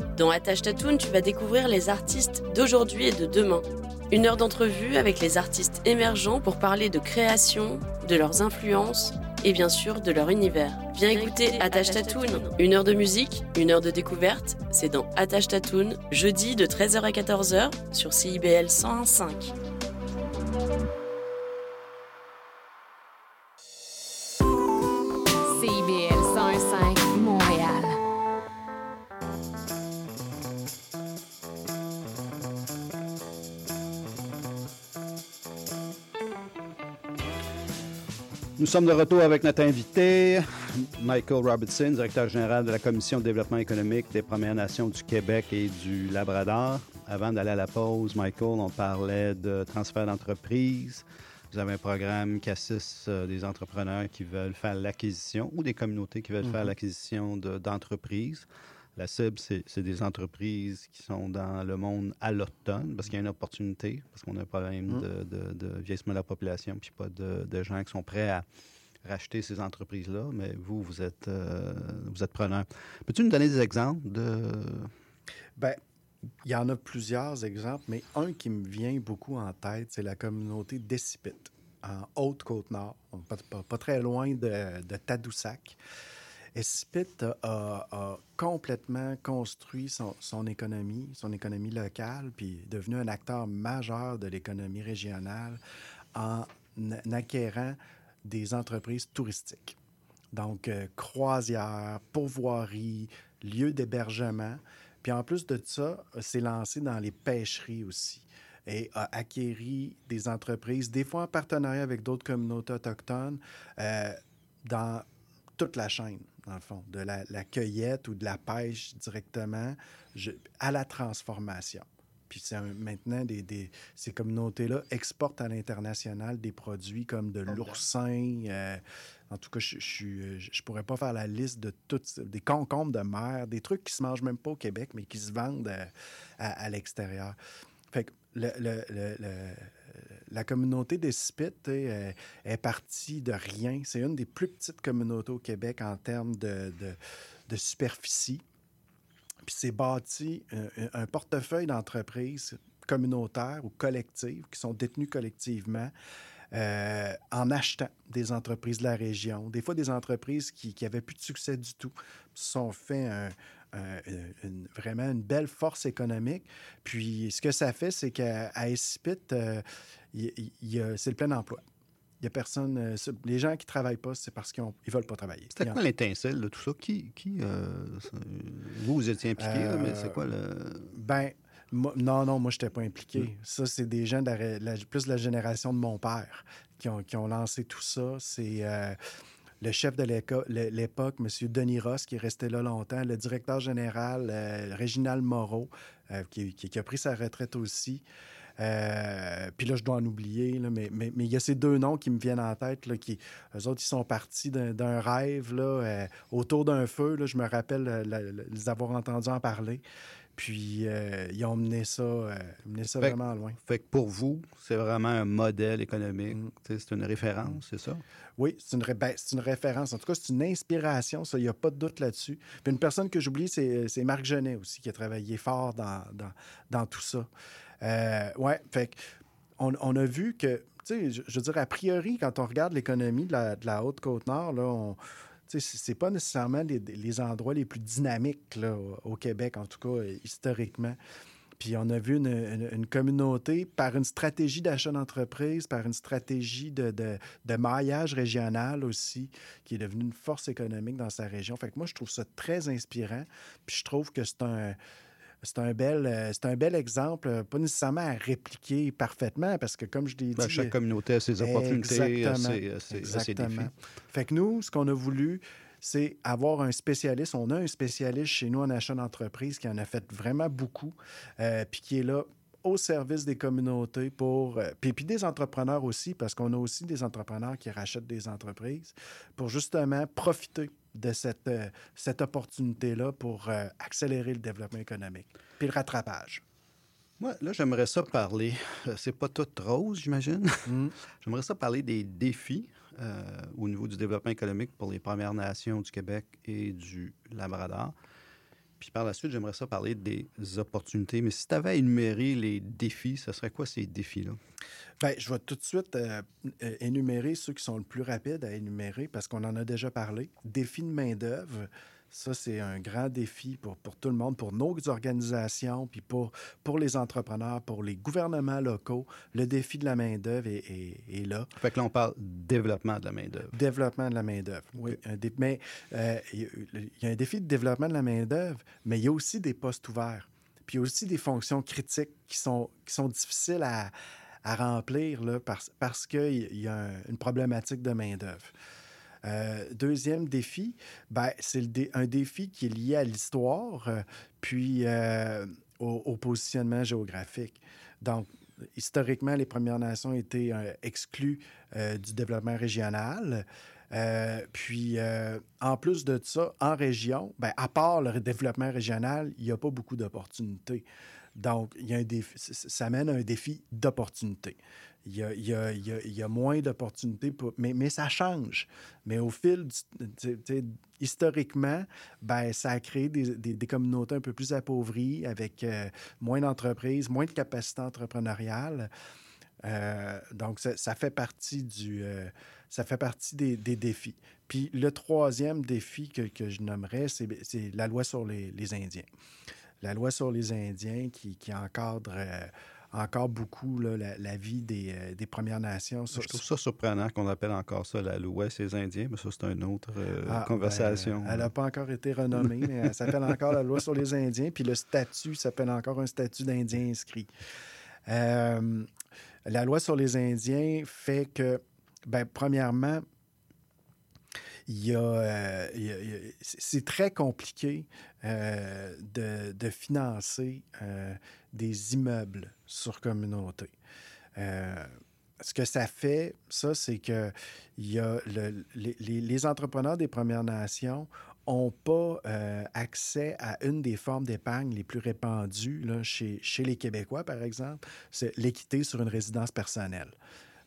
Dans Attache Tatoon, tu vas découvrir les artistes d'aujourd'hui et de demain. Une heure d'entrevue avec les artistes émergents pour parler de création, de leurs influences et bien sûr de leur univers. Viens écouter Attache Tatoon. Une heure de musique, une heure de découverte, c'est dans Attache Tatoon, jeudi de 13h à 14h sur CIBL 101.5. Nous sommes de retour avec notre invité, Michael Robertson, directeur général de la Commission de développement économique des Premières Nations du Québec et du Labrador. Avant d'aller à la pause, Michael, on parlait de transfert d'entreprise. Vous avez un programme qui assiste euh, des entrepreneurs qui veulent faire l'acquisition ou des communautés qui veulent faire Mhm. l'acquisition de- d'entreprises. La cible, c'est des entreprises qui sont dans le monde allotone parce qu'il y a une opportunité, parce qu'on a un problème Mhm. de, de- de vieillissement de la population, puis pas de, de gens qui sont prêts à racheter ces entreprises-là. Mais vous, vous êtes, euh, vous êtes preneur. Peux-tu nous donner des exemples de. Ben, il y en a plusieurs exemples, mais un qui me vient beaucoup en tête, c'est la communauté d'Essipit, en Haute-Côte-Nord, pas, pas- pas très loin de, de Tadoussac. Essipit a, complètement construit son, économie, son économie locale, puis est devenu un acteur majeur de l'économie régionale en acquérant des entreprises touristiques. Donc, euh, croisières, pourvoiries, lieux d'hébergement. Puis en plus de ça, s'est lancé dans les pêcheries aussi et a acquéri des entreprises, des fois en partenariat avec d'autres communautés autochtones, euh, dans toute la chaîne, dans le fond, de la, la cueillette ou de la pêche directement je- à la transformation. Puis c'est maintenant, des, des- ces communautés-là exportent à l'international des produits comme de l'oursin. euh, en tout cas, je ne je, pourrais pas faire la liste de toutes, des concombres de mer, des trucs qui se mangent même pas au Québec, mais qui se vendent euh, à, à l'extérieur. Fait que le- le- le- la communauté des est, partie de rien. C'est une des plus petites communautés au Québec en termes de, superficie. Puis c'est bâti un, un portefeuille d'entreprises communautaires ou collectives qui sont détenues collectivement euh, en achetant des entreprises de la région. Des fois, des entreprises qui n'avaient plus de succès du tout se sont fait vraiment une belle force économique. Puis ce que ça fait, c'est qu'à Espit, euh, c'est le plein emploi. Il y a personne. euh, les gens qui ne travaillent pas, c'est parce qu'ils ne veulent pas travailler. C'était quoi l'étincelle de tout ça? Qui. qui euh, vous, vous étiez impliqué, là, mais c'est quoi le. Ben, moi- non, non, moi, je n'étais pas impliqué. Ça, c'est des gens de la ré- la- plus de la génération de mon père qui ont, qui ont lancé tout ça. C'est euh, le chef de l'époque, M. Denis Ross, qui est resté là longtemps, le directeur général, euh, Réginald Moreau, euh, qui, qui- qui a pris sa retraite aussi. Euh, puis là, je dois en oublier, là, mais mais- mais il y a ces deux noms qui me viennent en tête. Là, qui, eux autres, ils sont partis d'un rêve là, euh, autour d'un feu. Là, je me rappelle euh, la- la- les avoir entendus en parler. Puis euh, ils ont mené ça, mené ça Fait vraiment loin. Fait que pour vous, c'est vraiment un modèle économique. Mm. C'est une référence, c'est ça? Oui, c'est une, ré- ben, c'est une référence. En tout cas, c'est une inspiration, ça, il n'y a pas de doute là-dessus. Puis une personne que j'oublie, c'est, c'est Marc Genet aussi, qui a travaillé fort dans, dans, dans tout ça. Euh, ouais, fait on, on a vu que, tu sais, je, veux dire, a priori, quand on regarde l'économie de la, de la Haute-Côte-Nord, là, on. C'est pas nécessairement les, les endroits les plus dynamiques là, au, Québec, en tout cas historiquement. Puis on a vu une, une- une communauté, par une stratégie d'achat d'entreprise, par une stratégie de, de- de maillage régional aussi, qui est devenue une force économique dans sa région. Fait que moi, je trouve ça très inspirant. Puis je trouve que c'est un. C'est un, bel, euh, c'est un bel exemple, euh, pas nécessairement à répliquer parfaitement, parce que comme je l'ai Ben, dit... chaque communauté a ses opportunités, a ses- ses- ses défis. Fait que nous, ce qu'on a voulu, c'est avoir un spécialiste. On a un spécialiste chez nous en achat d'entreprise qui en a fait vraiment beaucoup, euh, puis qui est là au service des communautés pour euh, puis, puis des entrepreneurs aussi parce qu'on a aussi des entrepreneurs qui rachètent des entreprises pour justement profiter de cette, euh, cette opportunité-là pour euh, accélérer le développement économique puis le rattrapage. Moi, là, j'aimerais ça parler. euh, C'est pas tout rose, j'imagine. j'aimerais ça parler des défis euh, au niveau du développement économique pour les Premières Nations du Québec et du Labrador. Puis par la suite, j'aimerais ça parler des opportunités. Mais si tu avais à énumérer les défis, ce serait quoi ces défis-là? Bien, je vais tout de suite euh, euh, énumérer ceux qui sont le plus rapides à énumérer parce qu'on en a déjà parlé. Défi de main-d'œuvre. Ça, c'est un grand défi pour, pour tout le monde, pour nos organisations, puis pour, pour les entrepreneurs, pour les gouvernements locaux. Le défi de la main-d'œuvre est, est- est là. Fait que là, on parle développement de la main-d'œuvre. Développement de la main-d'œuvre. Oui. Un dé- mais euh, il y a- il y a un défi de développement de la main-d'œuvre, mais il y a aussi des postes ouverts. Puis il y a aussi des fonctions critiques qui sont, qui sont difficiles à, à remplir là, parce, parce qu'il y a un- une problématique de main-d'œuvre. Euh, deuxième défi, ben, c'est un défi qui est lié à l'histoire, euh, puis euh, au, positionnement géographique. Donc, historiquement, les Premières Nations étaient exclues du développement régional. Puis, en plus de ça, en région, ben, à part le développement régional, il n'y a pas beaucoup d'opportunités. Donc, ça mène à un défi d'opportunité. Il y a, moins d'opportunités, mais, ça change. Mais au fil, du- historiquement, ben, ça a créé des, communautés un peu plus appauvries, avec euh, moins d'entreprises, moins de capacité entrepreneuriale. Euh, donc, ça, fait partie, du, euh, ça fait partie des, défis. Puis le troisième défi que, je nommerais, c'est la loi sur les, Indiens. La loi sur les Indiens qui, encadre encore beaucoup là, la, la vie des, euh, des Premières Nations. Je trouve ça surprenant qu'on appelle encore ça la loi ces Indiens, mais ça, c'est une autre euh, Ah, conversation. ben, elle n'a pas encore été renommée, mais elle s'appelle encore la loi sur les Indiens, puis le statut s'appelle encore un statut d'Indien inscrit. Euh, la loi sur les Indiens fait que, ben, premièrement, il y a, euh, c'est c'est très compliqué euh, de, de financer euh, des immeubles sur communauté. Euh, ce que ça fait, ça, c'est que y a le- les, les- les entrepreneurs des Premières Nations n'ont pas euh, accès à une des formes d'épargne les plus répandues là, chez, chez les Québécois, par exemple, c'est l'équité sur une résidence personnelle.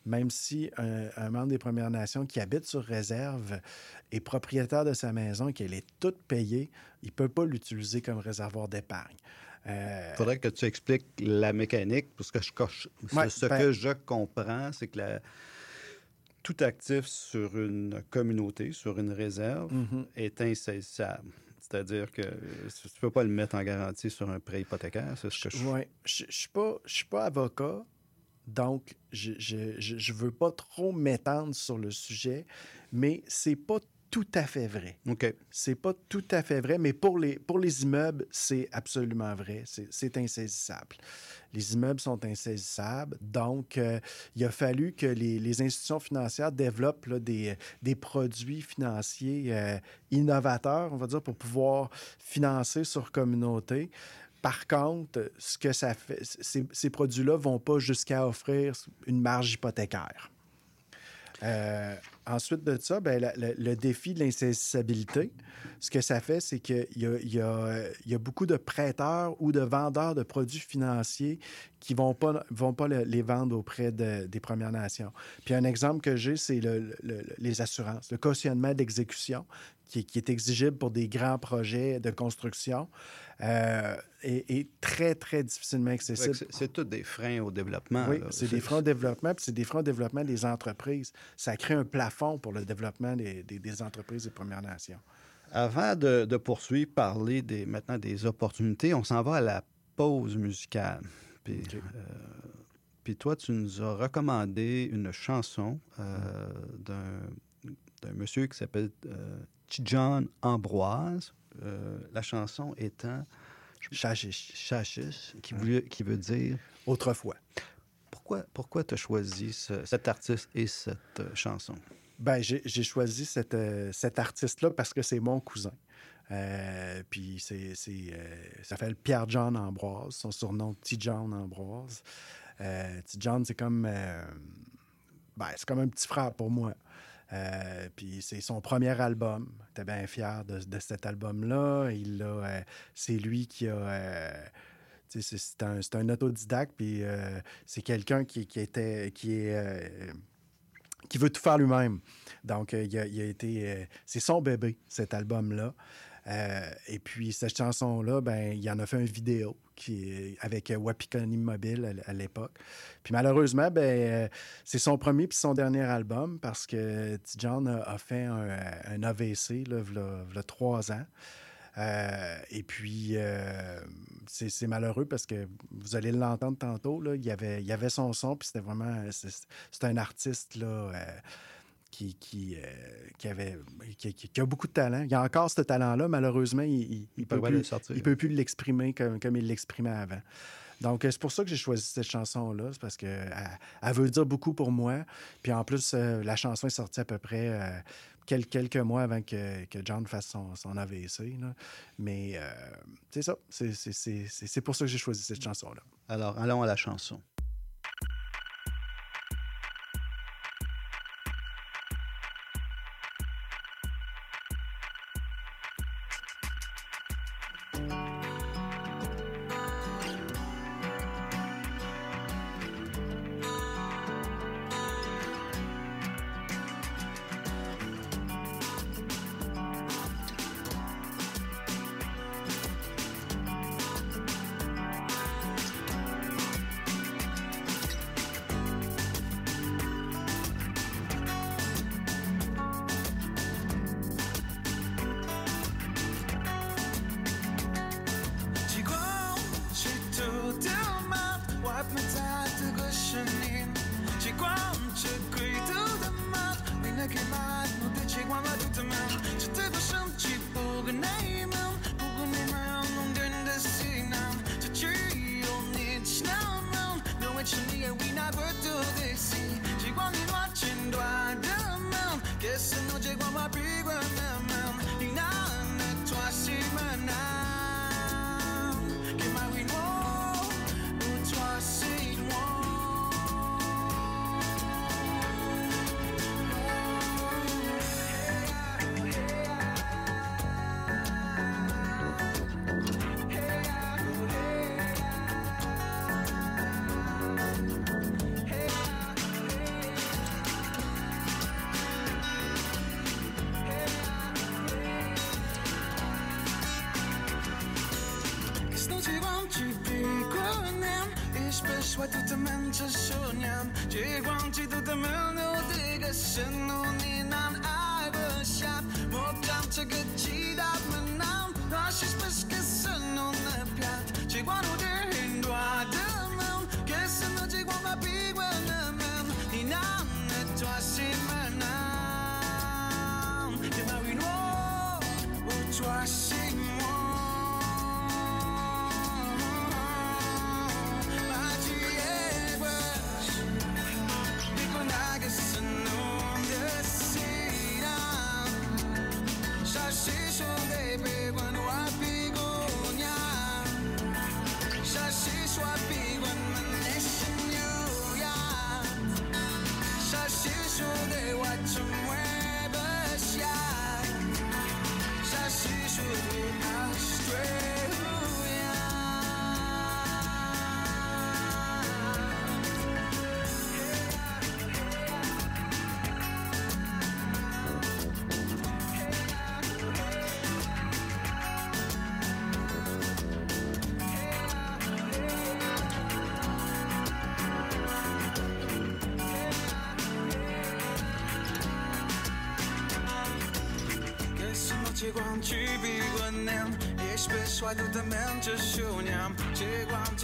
Même si un, un membre des Premières Nations qui habite sur réserve est propriétaire de sa maison et qu'elle est toute payée, il ne peut pas l'utiliser comme réservoir d'épargne. Euh, Il faudrait que tu expliques la mécanique, parce que je coche. ce- Ouais, ce ben- que je comprends, c'est que la- tout actif sur une communauté, sur une réserve, Mhm. est insaisissable. C'est-à-dire que euh, tu ne peux pas le mettre en garantie sur un prêt hypothécaire, c'est ce que je... Oui, je ne suis pas, je suis pas avocat, donc je ne veux pas trop m'étendre sur le sujet, mais c'est pas tout à fait vrai. OK. C'est pas tout à fait vrai, mais pour les, pour les immeubles, c'est absolument vrai. C'est insaisissable. Les immeubles sont insaisissables, donc euh, il a fallu que les, les institutions financières développent là, des, des produits financiers euh, innovateurs, on va dire, pour pouvoir financer sur communauté. Par contre, ce que ça fait, ces, ces produits-là vont pas jusqu'à offrir une marge hypothécaire. Euh, ensuite de ça, la- la- le défi de l'insaisissabilité, ce que ça fait, c'est qu'il y y, a, il y a beaucoup de prêteurs ou de vendeurs de produits financiers qui ne vont pas, vont pas le- les vendre auprès de- des Premières Nations. Puis un exemple que j'ai, c'est le- le- le- les assurances, le cautionnement d'exécution qui, est- qui est exigible pour des grands projets de construction euh, est, est très, très difficilement accessible. C'est c'est tous des freins au développement. Oui, c'est des freins au développement, puis c'est des freins au développement des entreprises. Ça crée un plafond pour le développement des, des- des entreprises des Premières Nations. Avant de, de poursuivre, parler des, maintenant des opportunités, on s'en va à la pause musicale. Puis, euh, puis toi, tu nous as recommandé une chanson euh, d'un monsieur qui s'appelle euh, John Ambroise. Euh, la chanson étant Chachiche. Chachiche, qui, voulait- qui veut dire Autrefois. Pourquoi, pourquoi tu as choisi ce- cet artiste et cette euh, chanson? Ben, j'ai choisi cette, euh, cet artiste-là parce que c'est mon cousin. Euh, puis c'est, euh, ça s'appelle Pierre-John Ambroise, son surnom Petit John Ambroise. Euh, Petit John, c'est comme, ben, c'est comme un petit frère pour moi. Puis c'est son premier album. J'étais bien fier de, de cet album-là. Il a, c'est lui qui a. euh, c'est, un, un autodidacte, puis c'est quelqu'un qui, qui était, qui est, qui veut tout faire lui-même. Donc, euh, il, a, il a été, euh, c'est son bébé cet album-là. Euh, et puis cette chanson-là, ben, il en a fait une vidéo qui avec Wapikoni Mobile à, l'époque. Puis malheureusement, ben, c'est son premier puis son dernier album parce que T. John a, a fait un, AVC là, v'là- v'là trois ans. Euh, et puis, euh, c'est malheureux parce que vous allez l'entendre tantôt, là, il, y avait, il y avait son son, puis c'était vraiment... C'est un artiste, là... euh, qui, qui, qui avait, qui, a beaucoup de talent. Il a encore ce talent-là. Malheureusement, il ne peut, plus- sortir. il peut plus l'exprimer comme, comme il l'exprimait avant. Donc, c'est pour ça que j'ai choisi cette chanson-là. C'est parce qu'elle elle veut dire beaucoup pour moi. Puis en plus, euh, la chanson est sortie à peu près euh, quelques mois avant que, que John fasse son, son AVC. là. Mais euh, c'est ça. C'est- c'est- C'est c'est- c'est pour ça que j'ai choisi cette chanson-là. Alors, allons à la chanson. ci, want ci, ti konem Ish peshwa tu të men që Ci, tu të men në digë Shënë unë i nan ajbë shab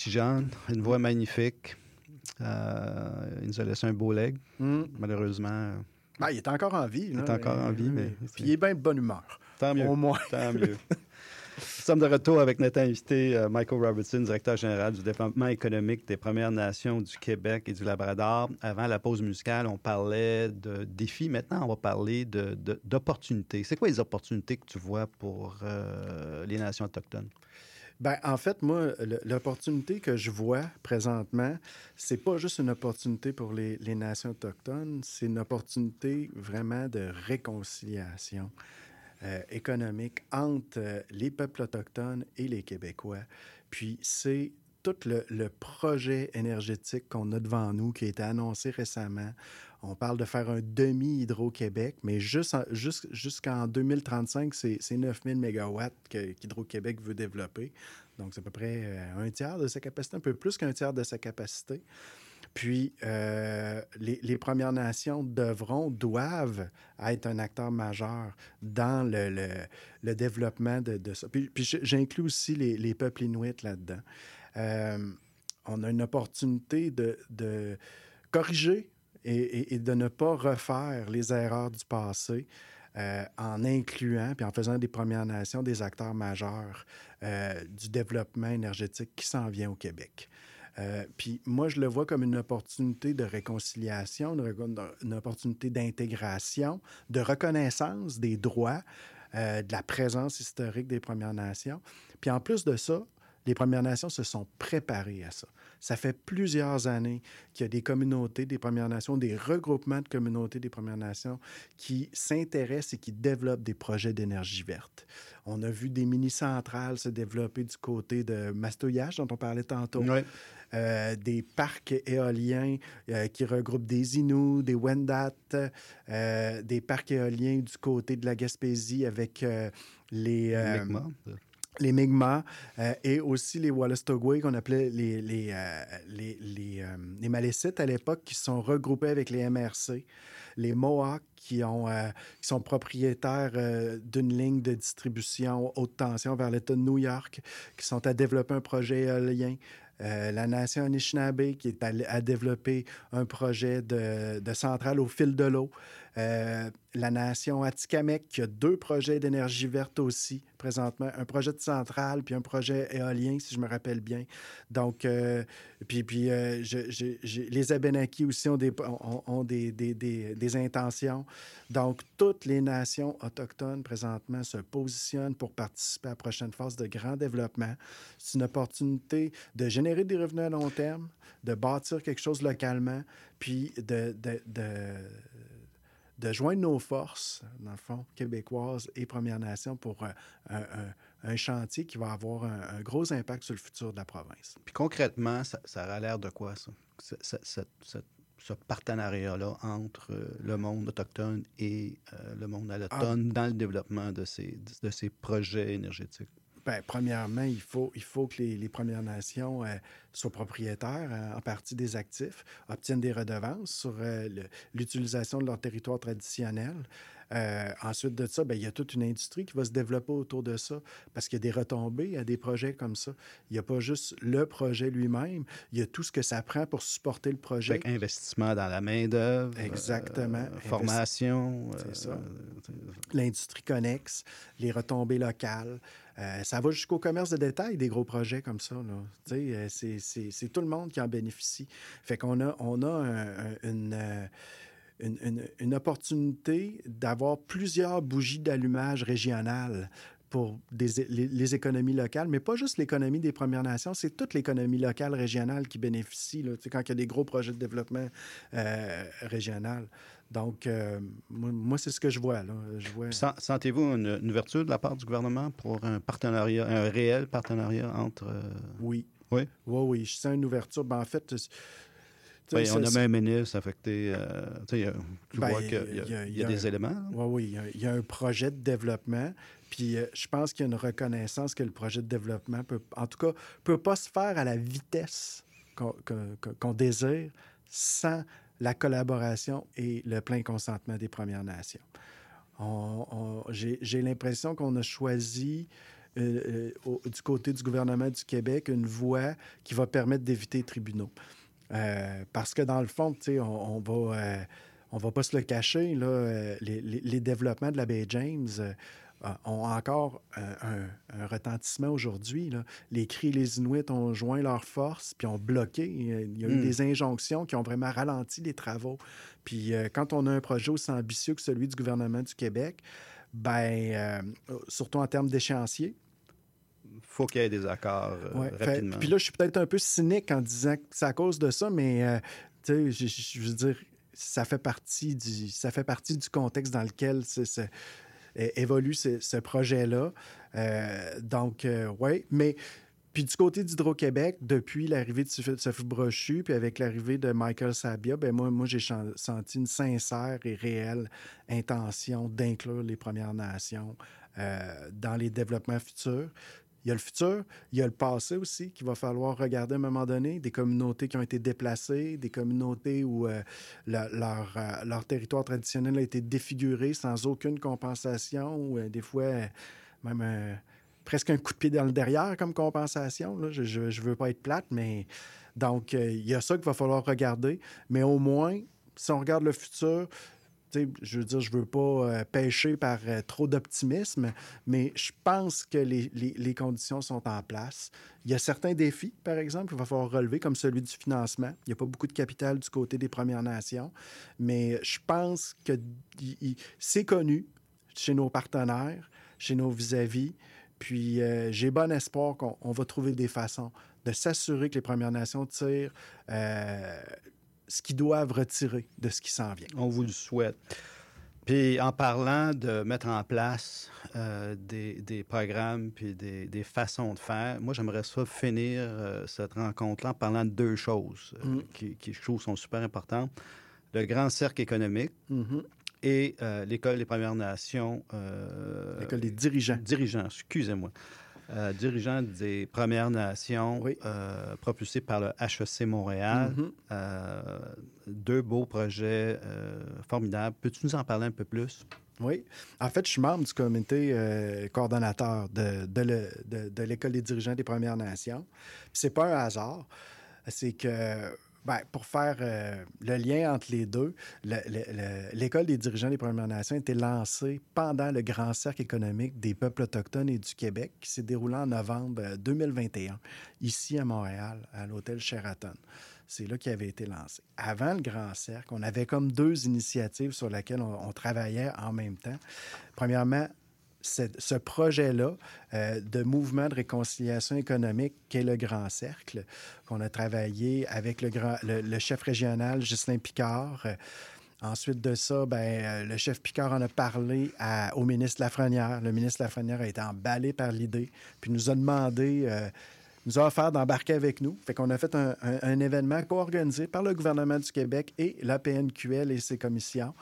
petit John, une voix magnifique. Euh, il nous a laissé un beau leg. Malheureusement, Ah, il est encore en vie. il là, est encore en vie, mais Puis il est bien de bonne humeur. tant mieux. Au moins. Tant mieux. Nous sommes de retour avec notre invité, euh, Michael Robertson, directeur général du développement économique des Premières Nations du Québec et du Labrador. Avant la pause musicale, on parlait de défis. Maintenant, on va parler de- de- d'opportunités. C'est quoi les opportunités que tu vois pour euh, les nations autochtones? Ben, en fait, moi, l'opportunité que je vois présentement, c'est pas juste une opportunité pour les, les nations autochtones, c'est une opportunité vraiment de réconciliation euh, économique entre euh, les peuples autochtones et les Québécois. Puis c'est tout le, projet énergétique qu'on a devant nous, qui a été annoncé récemment. On parle de faire un demi-Hydro-Québec, mais juste en- jus- jusqu'en 2035, c'est c'est 9000 mégawatts que- qu'Hydro-Québec veut développer. Donc, c'est à peu près euh, un tiers de sa capacité, un peu plus qu'un tiers de sa capacité. Puis, euh, les, Premières Nations devront, doivent être un acteur majeur dans le, développement de, ça. Puis, j'inclus aussi les, les peuples inuits là-dedans. Euh, on a une opportunité de, corriger et, de ne pas refaire les erreurs du passé. euh, en incluant puis en faisant des Premières Nations des acteurs majeurs euh, du développement énergétique qui s'en vient au Québec. Puis moi, je le vois comme une opportunité de réconciliation, une, opportunité d'intégration, de reconnaissance des droits, de la présence historique des Premières Nations. Puis en plus de ça, les Premières Nations se sont préparées à ça. Ça fait plusieurs années qu'il y a des communautés des Premières Nations, des regroupements de communautés des Premières Nations qui s'intéressent et qui développent des projets d'énergie verte. On a vu des mini-centrales se développer du côté de Mastoyage, dont on parlait tantôt. Euh, des parcs éoliens euh, qui regroupent des Inuits, des Wendat, euh, des parcs éoliens du côté de la Gaspésie avec euh, les... les Mi'kmaq euh, et aussi les Wallastogwe qu'on appelait les, les, euh, les, euh, les Malécites à l'époque qui sont regroupés avec les MRC, les Mohawks qui, ont, qui sont propriétaires d'une ligne de distribution haute tension vers l'État de New York, qui sont à développer un projet éolien. La nation Anishinaabe qui est à, à développer un projet de, de centrale au fil de l'eau. Euh, la nation Atikamekw qui a deux projets d'énergie verte aussi présentement, un projet de centrale puis un projet éolien, si je me rappelle bien. Donc, euh, puis, puis euh, les Abenaki aussi ont des, ont, des, des- intentions. Donc, toutes les nations autochtones présentement se positionnent pour participer à la prochaine phase de grand développement. C'est une opportunité de générer des revenus à long terme, de bâtir quelque chose localement, puis de, de, de joindre nos forces, dans le fond, québécoises et Premières Nations pour euh, un, un- un chantier qui va avoir un, un gros impact sur le futur de la province. Puis concrètement, ça, ça a l'air de quoi, ça? Ce, partenariat-là entre euh, le monde autochtone et euh, le monde allotone dans le développement de ces, de ces projets énergétiques? Bien, premièrement, il faut, il faut que les, les Premières Nations euh, soient propriétaires euh, en partie des actifs, obtiennent des redevances sur euh, le- l'utilisation de leur territoire traditionnel. Ensuite de ça, bien, il y a toute une industrie qui va se développer autour de ça parce qu'il y a des retombées à des projets comme ça. Il n'y a pas juste le projet lui-même, il y a tout ce que ça prend pour supporter le projet. Fait investissement dans la main-d'œuvre. Exactement. formation. C'est ça. L'industrie connexe, les retombées locales. Euh, ça va jusqu'au commerce de détail, des gros projets comme ça. euh, c'est- tout le monde qui en bénéficie. Fait qu'on a, on a euh, une- une opportunité d'avoir plusieurs bougies d'allumage régionales pour des- les, les économies locales, mais pas juste l'économie des Premières Nations, c'est toute l'économie locale régionale qui bénéficie là, quand il y a des gros projets de développement euh, régional. Donc, euh, moi, moi, c'est ce que je vois. Là. Je vois... Sentez-vous une, une ouverture de la part du gouvernement pour un partenariat, un réel partenariat entre. euh, Oui. Oui? Oui, oui, je sens une ouverture. Ben, en fait, Oui, on a même un ministre affecté. euh, tu Ben, vois qu'il y y a des éléments. Oui, oui, il y, a un projet de développement. Puis euh, je pense qu'il y a une reconnaissance que le projet de développement peut, en tout cas, peut pas se faire à la vitesse qu'on désire sans la collaboration et le plein consentement des Premières Nations. On- on- J'ai l'impression qu'on a choisi euh, euh, du côté du gouvernement du Québec, une voie qui va permettre d'éviter les tribunaux. Parce que dans le fond, on, on va, on va pas se le cacher, là, les, les- développements de la baie James ont encore un, un- retentissement aujourd'hui. Les Cris les Inuits ont joint leurs forces puis ont bloqué. Il y a eu Mm. des injonctions qui ont vraiment ralenti les travaux. Puis euh, quand on a un projet aussi ambitieux que celui du gouvernement du Québec, ben, euh, surtout en termes d'échéancier, faut qu'il y ait des accords euh, Ouais, fait- rapidement. Puis là, je suis peut-être un peu cynique en disant que c'est à cause de ça, mais euh, tu sais, je- veux dire, ça fait partie du, ça fait partie du contexte dans lequel c'est- évolue ce, projet-là. Euh, donc, oui, mais. Puis du côté d'Hydro-Québec, depuis l'arrivée de Sophie Brochu, puis avec l'arrivée de Michael Sabia, ben moi, moi j'ai senti une sincère et réelle intention d'inclure les Premières Nations euh, dans les développements futurs. Il y a le futur, il y a le passé aussi qu'il va falloir regarder à un moment donné, des communautés qui ont été déplacées, des communautés où euh, euh, leur territoire traditionnel a été défiguré sans aucune compensation, ou euh, des fois même presque un coup de pied dans le derrière comme compensation. Je ne veux pas être plate, mais donc il y a ça qu'il va falloir regarder. Mais au moins, si on regarde le futur, je veux dire, je veux pas euh, pêcher par euh, trop d'optimisme, mais je pense que les, conditions sont en place. Il y a certains défis, par exemple, qu'il va falloir relever, comme celui du financement. Il n'y a pas beaucoup de capital du côté des Premières Nations, mais je pense que c'est connu chez nos partenaires, chez nos vis-à-vis. Puis euh, j'ai bon espoir qu'on on va trouver des façons de s'assurer que les Premières Nations tirent ce qu'ils doivent retirer de ce qui s'en vient. On vous le souhaite. Puis en parlant de mettre en place euh, des, des programmes puis des, des façons de faire, moi j'aimerais ça finir euh, cette rencontre-là en parlant de deux choses euh, Mm. qui, qui, je trouve, sont super importantes. Le grand cercle économique Mhm. et l'École des Premières Nations. L'école des dirigeants. Dirigeants, excusez-moi. Euh, dirigeants des Premières Nations, euh, propulsés par le HEC Montréal. Mhm. Euh, deux beaux projets formidables. Peux-tu nous en parler un peu plus? Oui. En fait, je suis membre du comité euh, coordonnateur de, de le- de- de l'École des dirigeants des Premières Nations. C'est pas un hasard. C'est que, ben, pour faire euh, le lien entre les deux, le- le- le- l'École des dirigeants des Premières Nations a été lancée pendant le Grand Cercle économique des peuples autochtones et du Québec qui s'est déroulé en novembre euh, 2021, ici à Montréal, à l'hôtel Sheraton. C'est là qu'il avait été lancé. Avant le Grand Cercle, on avait comme deux initiatives sur lesquelles on, travaillait en même temps. Premièrement, ce projet-là euh, de mouvement de réconciliation économique qu'est le Grand Cercle, qu'on a travaillé avec le, chef régional Ghislain Picard. Ensuite de ça, ben, euh, le chef Picard en a parlé au ministre Lafrenière. Le ministre Lafrenière a été emballé par l'idée, puis nous a demandé, euh, nous a offert d'embarquer avec nous. Fait qu'on a fait un, événement co-organisé par le gouvernement du Québec et la PNQL et ses commissions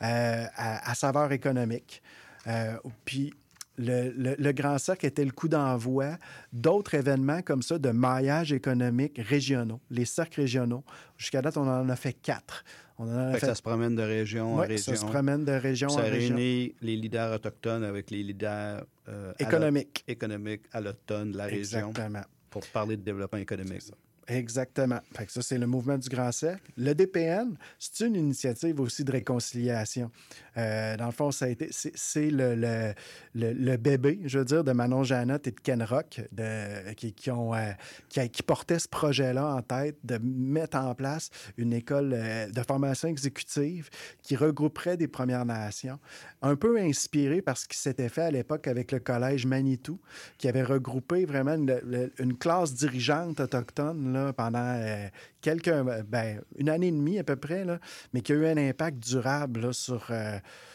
à, à saveur économique. Euh, puis le, le- le Grand Cercle était le coup d'envoi d'autres événements comme ça de maillage économique régionaux, les cercles régionaux. Jusqu'à date, on en a fait quatre. On en a Fait fait- ça se promène de région en région. ça se promène de région ça en région. réunit les leaders autochtones avec les leaders euh, Économiques. économiques à l'automne de la région. Exactement. Pour parler de développement économique. Exactement. Fait que ça, c'est le mouvement du Grand Cercle. Le DPN, c'est une initiative aussi de réconciliation. Euh, dans le fond, c'est, le, bébé, je veux dire, de Manon Jeannot et de Ken Rock, qui, ont, euh, qui, qui portaient ce projet-là en tête de mettre en place une école euh, de formation exécutive qui regrouperait des Premières Nations, un peu inspiré par ce qui s'était fait à l'époque avec le Collège Manitou, qui avait regroupé vraiment une, classe dirigeante autochtone là, pendant quelques, ben, une année et demie à peu près, mais qui a eu un impact durable sur,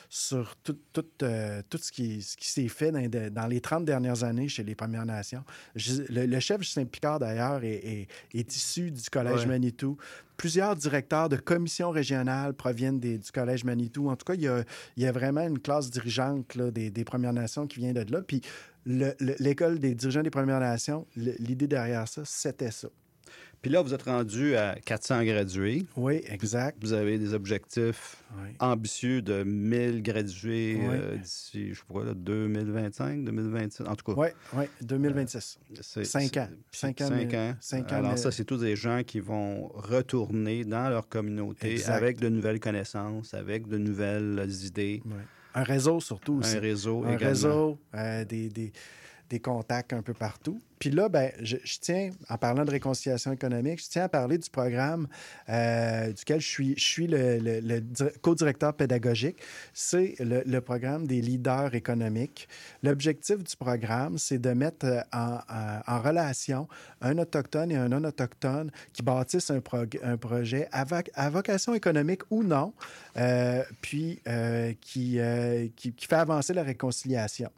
sur tout, tout, euh, tout ce qui, ce qui s'est fait dans, de- dans les 30 dernières années chez les Premières Nations. Je- le, le chef Justin Picard, d'ailleurs, est, est- est issu du Collège Ouais. Manitou. Plusieurs directeurs de commissions régionales proviennent des- du Collège Manitou. En tout cas, il y a, il y a vraiment une classe dirigeante là, des, des Premières Nations qui vient de là. Puis le- le- l'école des dirigeants des Premières Nations, l'idée derrière ça, c'était ça. Puis là, vous êtes rendu à 400 gradués. Oui, exact. Vous avez des objectifs ambitieux de 1000 gradués Oui. euh, d'ici, je là, 2025, 2026, en tout cas. Oui, oui, 2026. C'est- Cinq ans. c'est- Cinq ans, cinq mais- ans. cinq ans, Alors, mais- ça, c'est tous des gens qui vont retourner dans leur communauté Exact. avec de nouvelles connaissances, avec de nouvelles idées. Un réseau surtout aussi. Un réseau Un également. réseau, euh, des, des- des contacts un peu partout. Puis là, ben, je, tiens, en parlant de réconciliation économique, je tiens à parler du programme euh, duquel je suis, le, le- le dir- co-directeur pédagogique. C'est le, programme des leaders économiques. L'objectif du programme, c'est de mettre euh, en, en- relation un autochtone et un non-autochtone qui bâtissent un, projet à, voc- à vocation économique ou non, euh, puis euh, qui, euh, qui, qui fait avancer la réconciliation.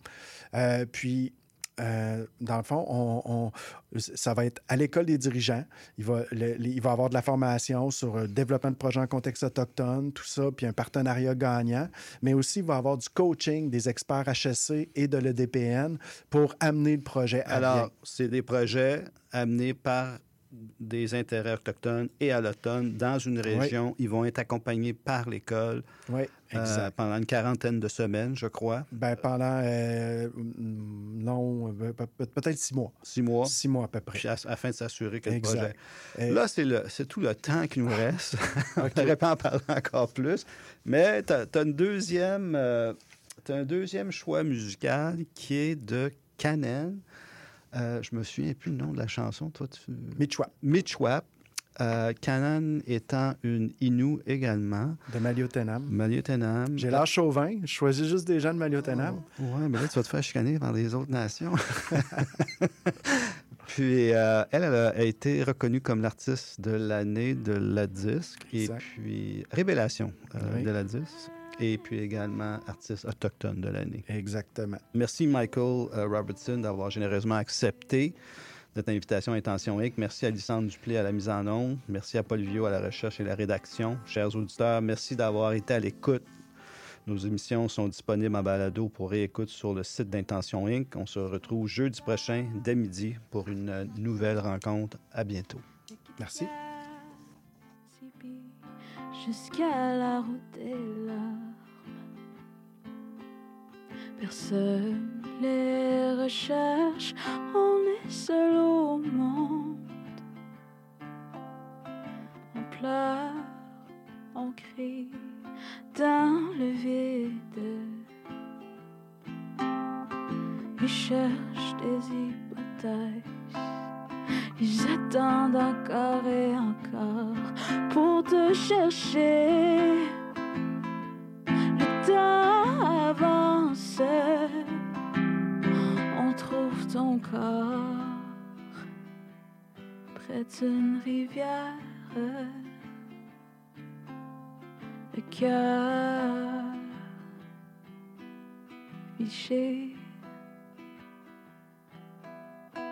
Euh, puis, euh, dans le fond, on, on- ça va être à l'école des dirigeants. Il va, le- il va avoir de la formation sur le développement de projets en contexte autochtone, tout ça, puis un partenariat gagnant. Mais aussi, il va avoir du coaching des experts HSC et de l'EDPN pour amener le projet à Alors, c'est des projets amenés par des intérêts autochtones et allottones dans une région. Ils vont être accompagnés par l'école Oui, euh, pendant une quarantaine de semaines, je crois. Ben, pendant, euh, non, euh, pe- pe- peut-être six mois. Six mois. Six mois à peu près. Puis à- afin de s'assurer que Exact. le projet. Et- Là, c'est, le, c'est tout le temps qui nous reste. On n'aurait pas en parler encore plus. Mais tu as, une deuxième, euh, t'as un deuxième choix musical qui est de Canen. Euh, je me souviens plus le nom de la chanson. Toi, tu... Michwap. Michwap. Euh, étant une Innu également. De Maliotenam. Maliotenam. J'ai l'air chauvin. Je choisis juste des gens de Maliotenam. Oui, mais là, tu vas te faire chicaner par les autres nations. puis, euh, elle, elle a été reconnue comme l'artiste de l'année de la disque. Exact. Et puis, révélation euh, Oui. de la disque. Et puis également artiste autochtone de l'année. Exactement. Merci, Michael euh, Robertson, d'avoir généreusement accepté notre invitation à Intention Inc. Merci à Lysandre Duplé à la mise en onde. Merci à Paul Viau à la recherche et la rédaction. Chers auditeurs, merci d'avoir été à l'écoute. Nos émissions sont disponibles en balado pour réécoute sur le site d'Intention Inc. On se retrouve jeudi prochain dès midi pour une nouvelle rencontre. À bientôt. Merci. Jusqu'à la route des larmes. Personne les recherche, on est seul au monde. On pleure, on crie dans le vide. Ils cherchent des hypothèses. Ils attendent encore et encore pour te chercher. Le temps avance. On trouve ton corps près d'une rivière. Le cœur fiché.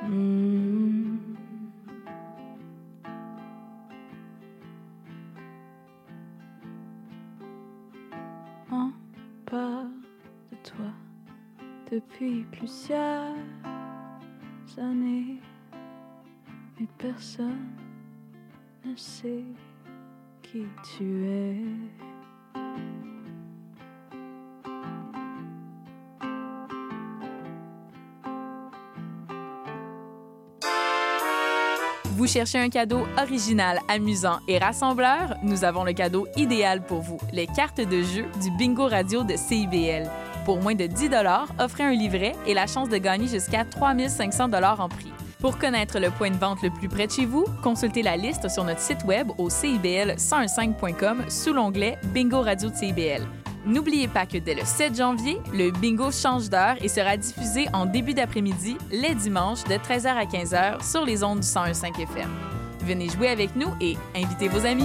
Hmm. Depuis plusieurs années, mais personne ne sait qui tu es. Vous cherchez un cadeau original, amusant et rassembleur? Nous avons le cadeau idéal pour vous, les cartes de jeu du Bingo Radio de CIBL. Pour moins de 10 offrez un livret et la chance de gagner jusqu'à 3500 en prix. Pour connaître le point de vente le plus près de chez vous, consultez la liste sur notre site web au cibl1015.com sous l'onglet Bingo Radio de CIBL. N'oubliez pas que dès le 7 janvier, le bingo change d'heure et sera diffusé en début d'après-midi, les dimanches, de 13h à 15h sur les ondes du 101.5 FM. Venez jouer avec nous et invitez vos amis.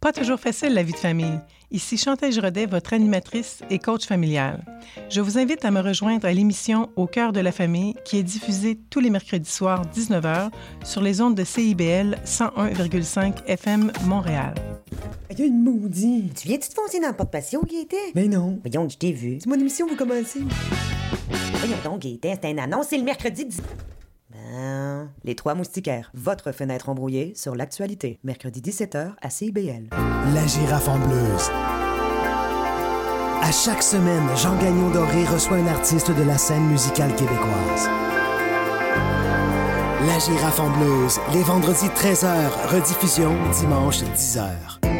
Pas toujours facile la vie de famille. Ici Chantal Rodet, votre animatrice et coach familial. Je vous invite à me rejoindre à l'émission Au cœur de la famille qui est diffusée tous les mercredis soirs 19h sur les ondes de CIBL 101,5 FM Montréal. Il y a une maudite. Tu viens-tu te foncer dans le porte-patio, Gaëtan? Mais non. Voyons, je t'ai vu. C'est mon émission, vous commencez. Voyons donc, Gaëtan, c'est un annonce, c'est le mercredi 10... Euh, les Trois Moustiquaires, votre fenêtre embrouillée sur l'actualité. Mercredi 17h à CIBL. La girafe en bleuse. À chaque semaine, Jean Gagnon Doré reçoit un artiste de la scène musicale québécoise. La girafe en bleuse, les vendredis 13h, rediffusion dimanche 10h.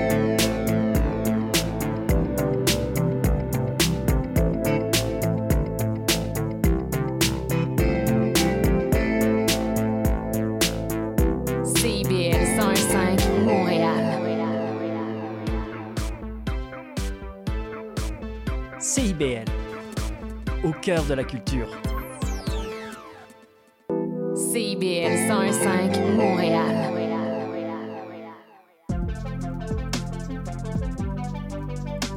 De la culture. CIBL 101.5 Montréal.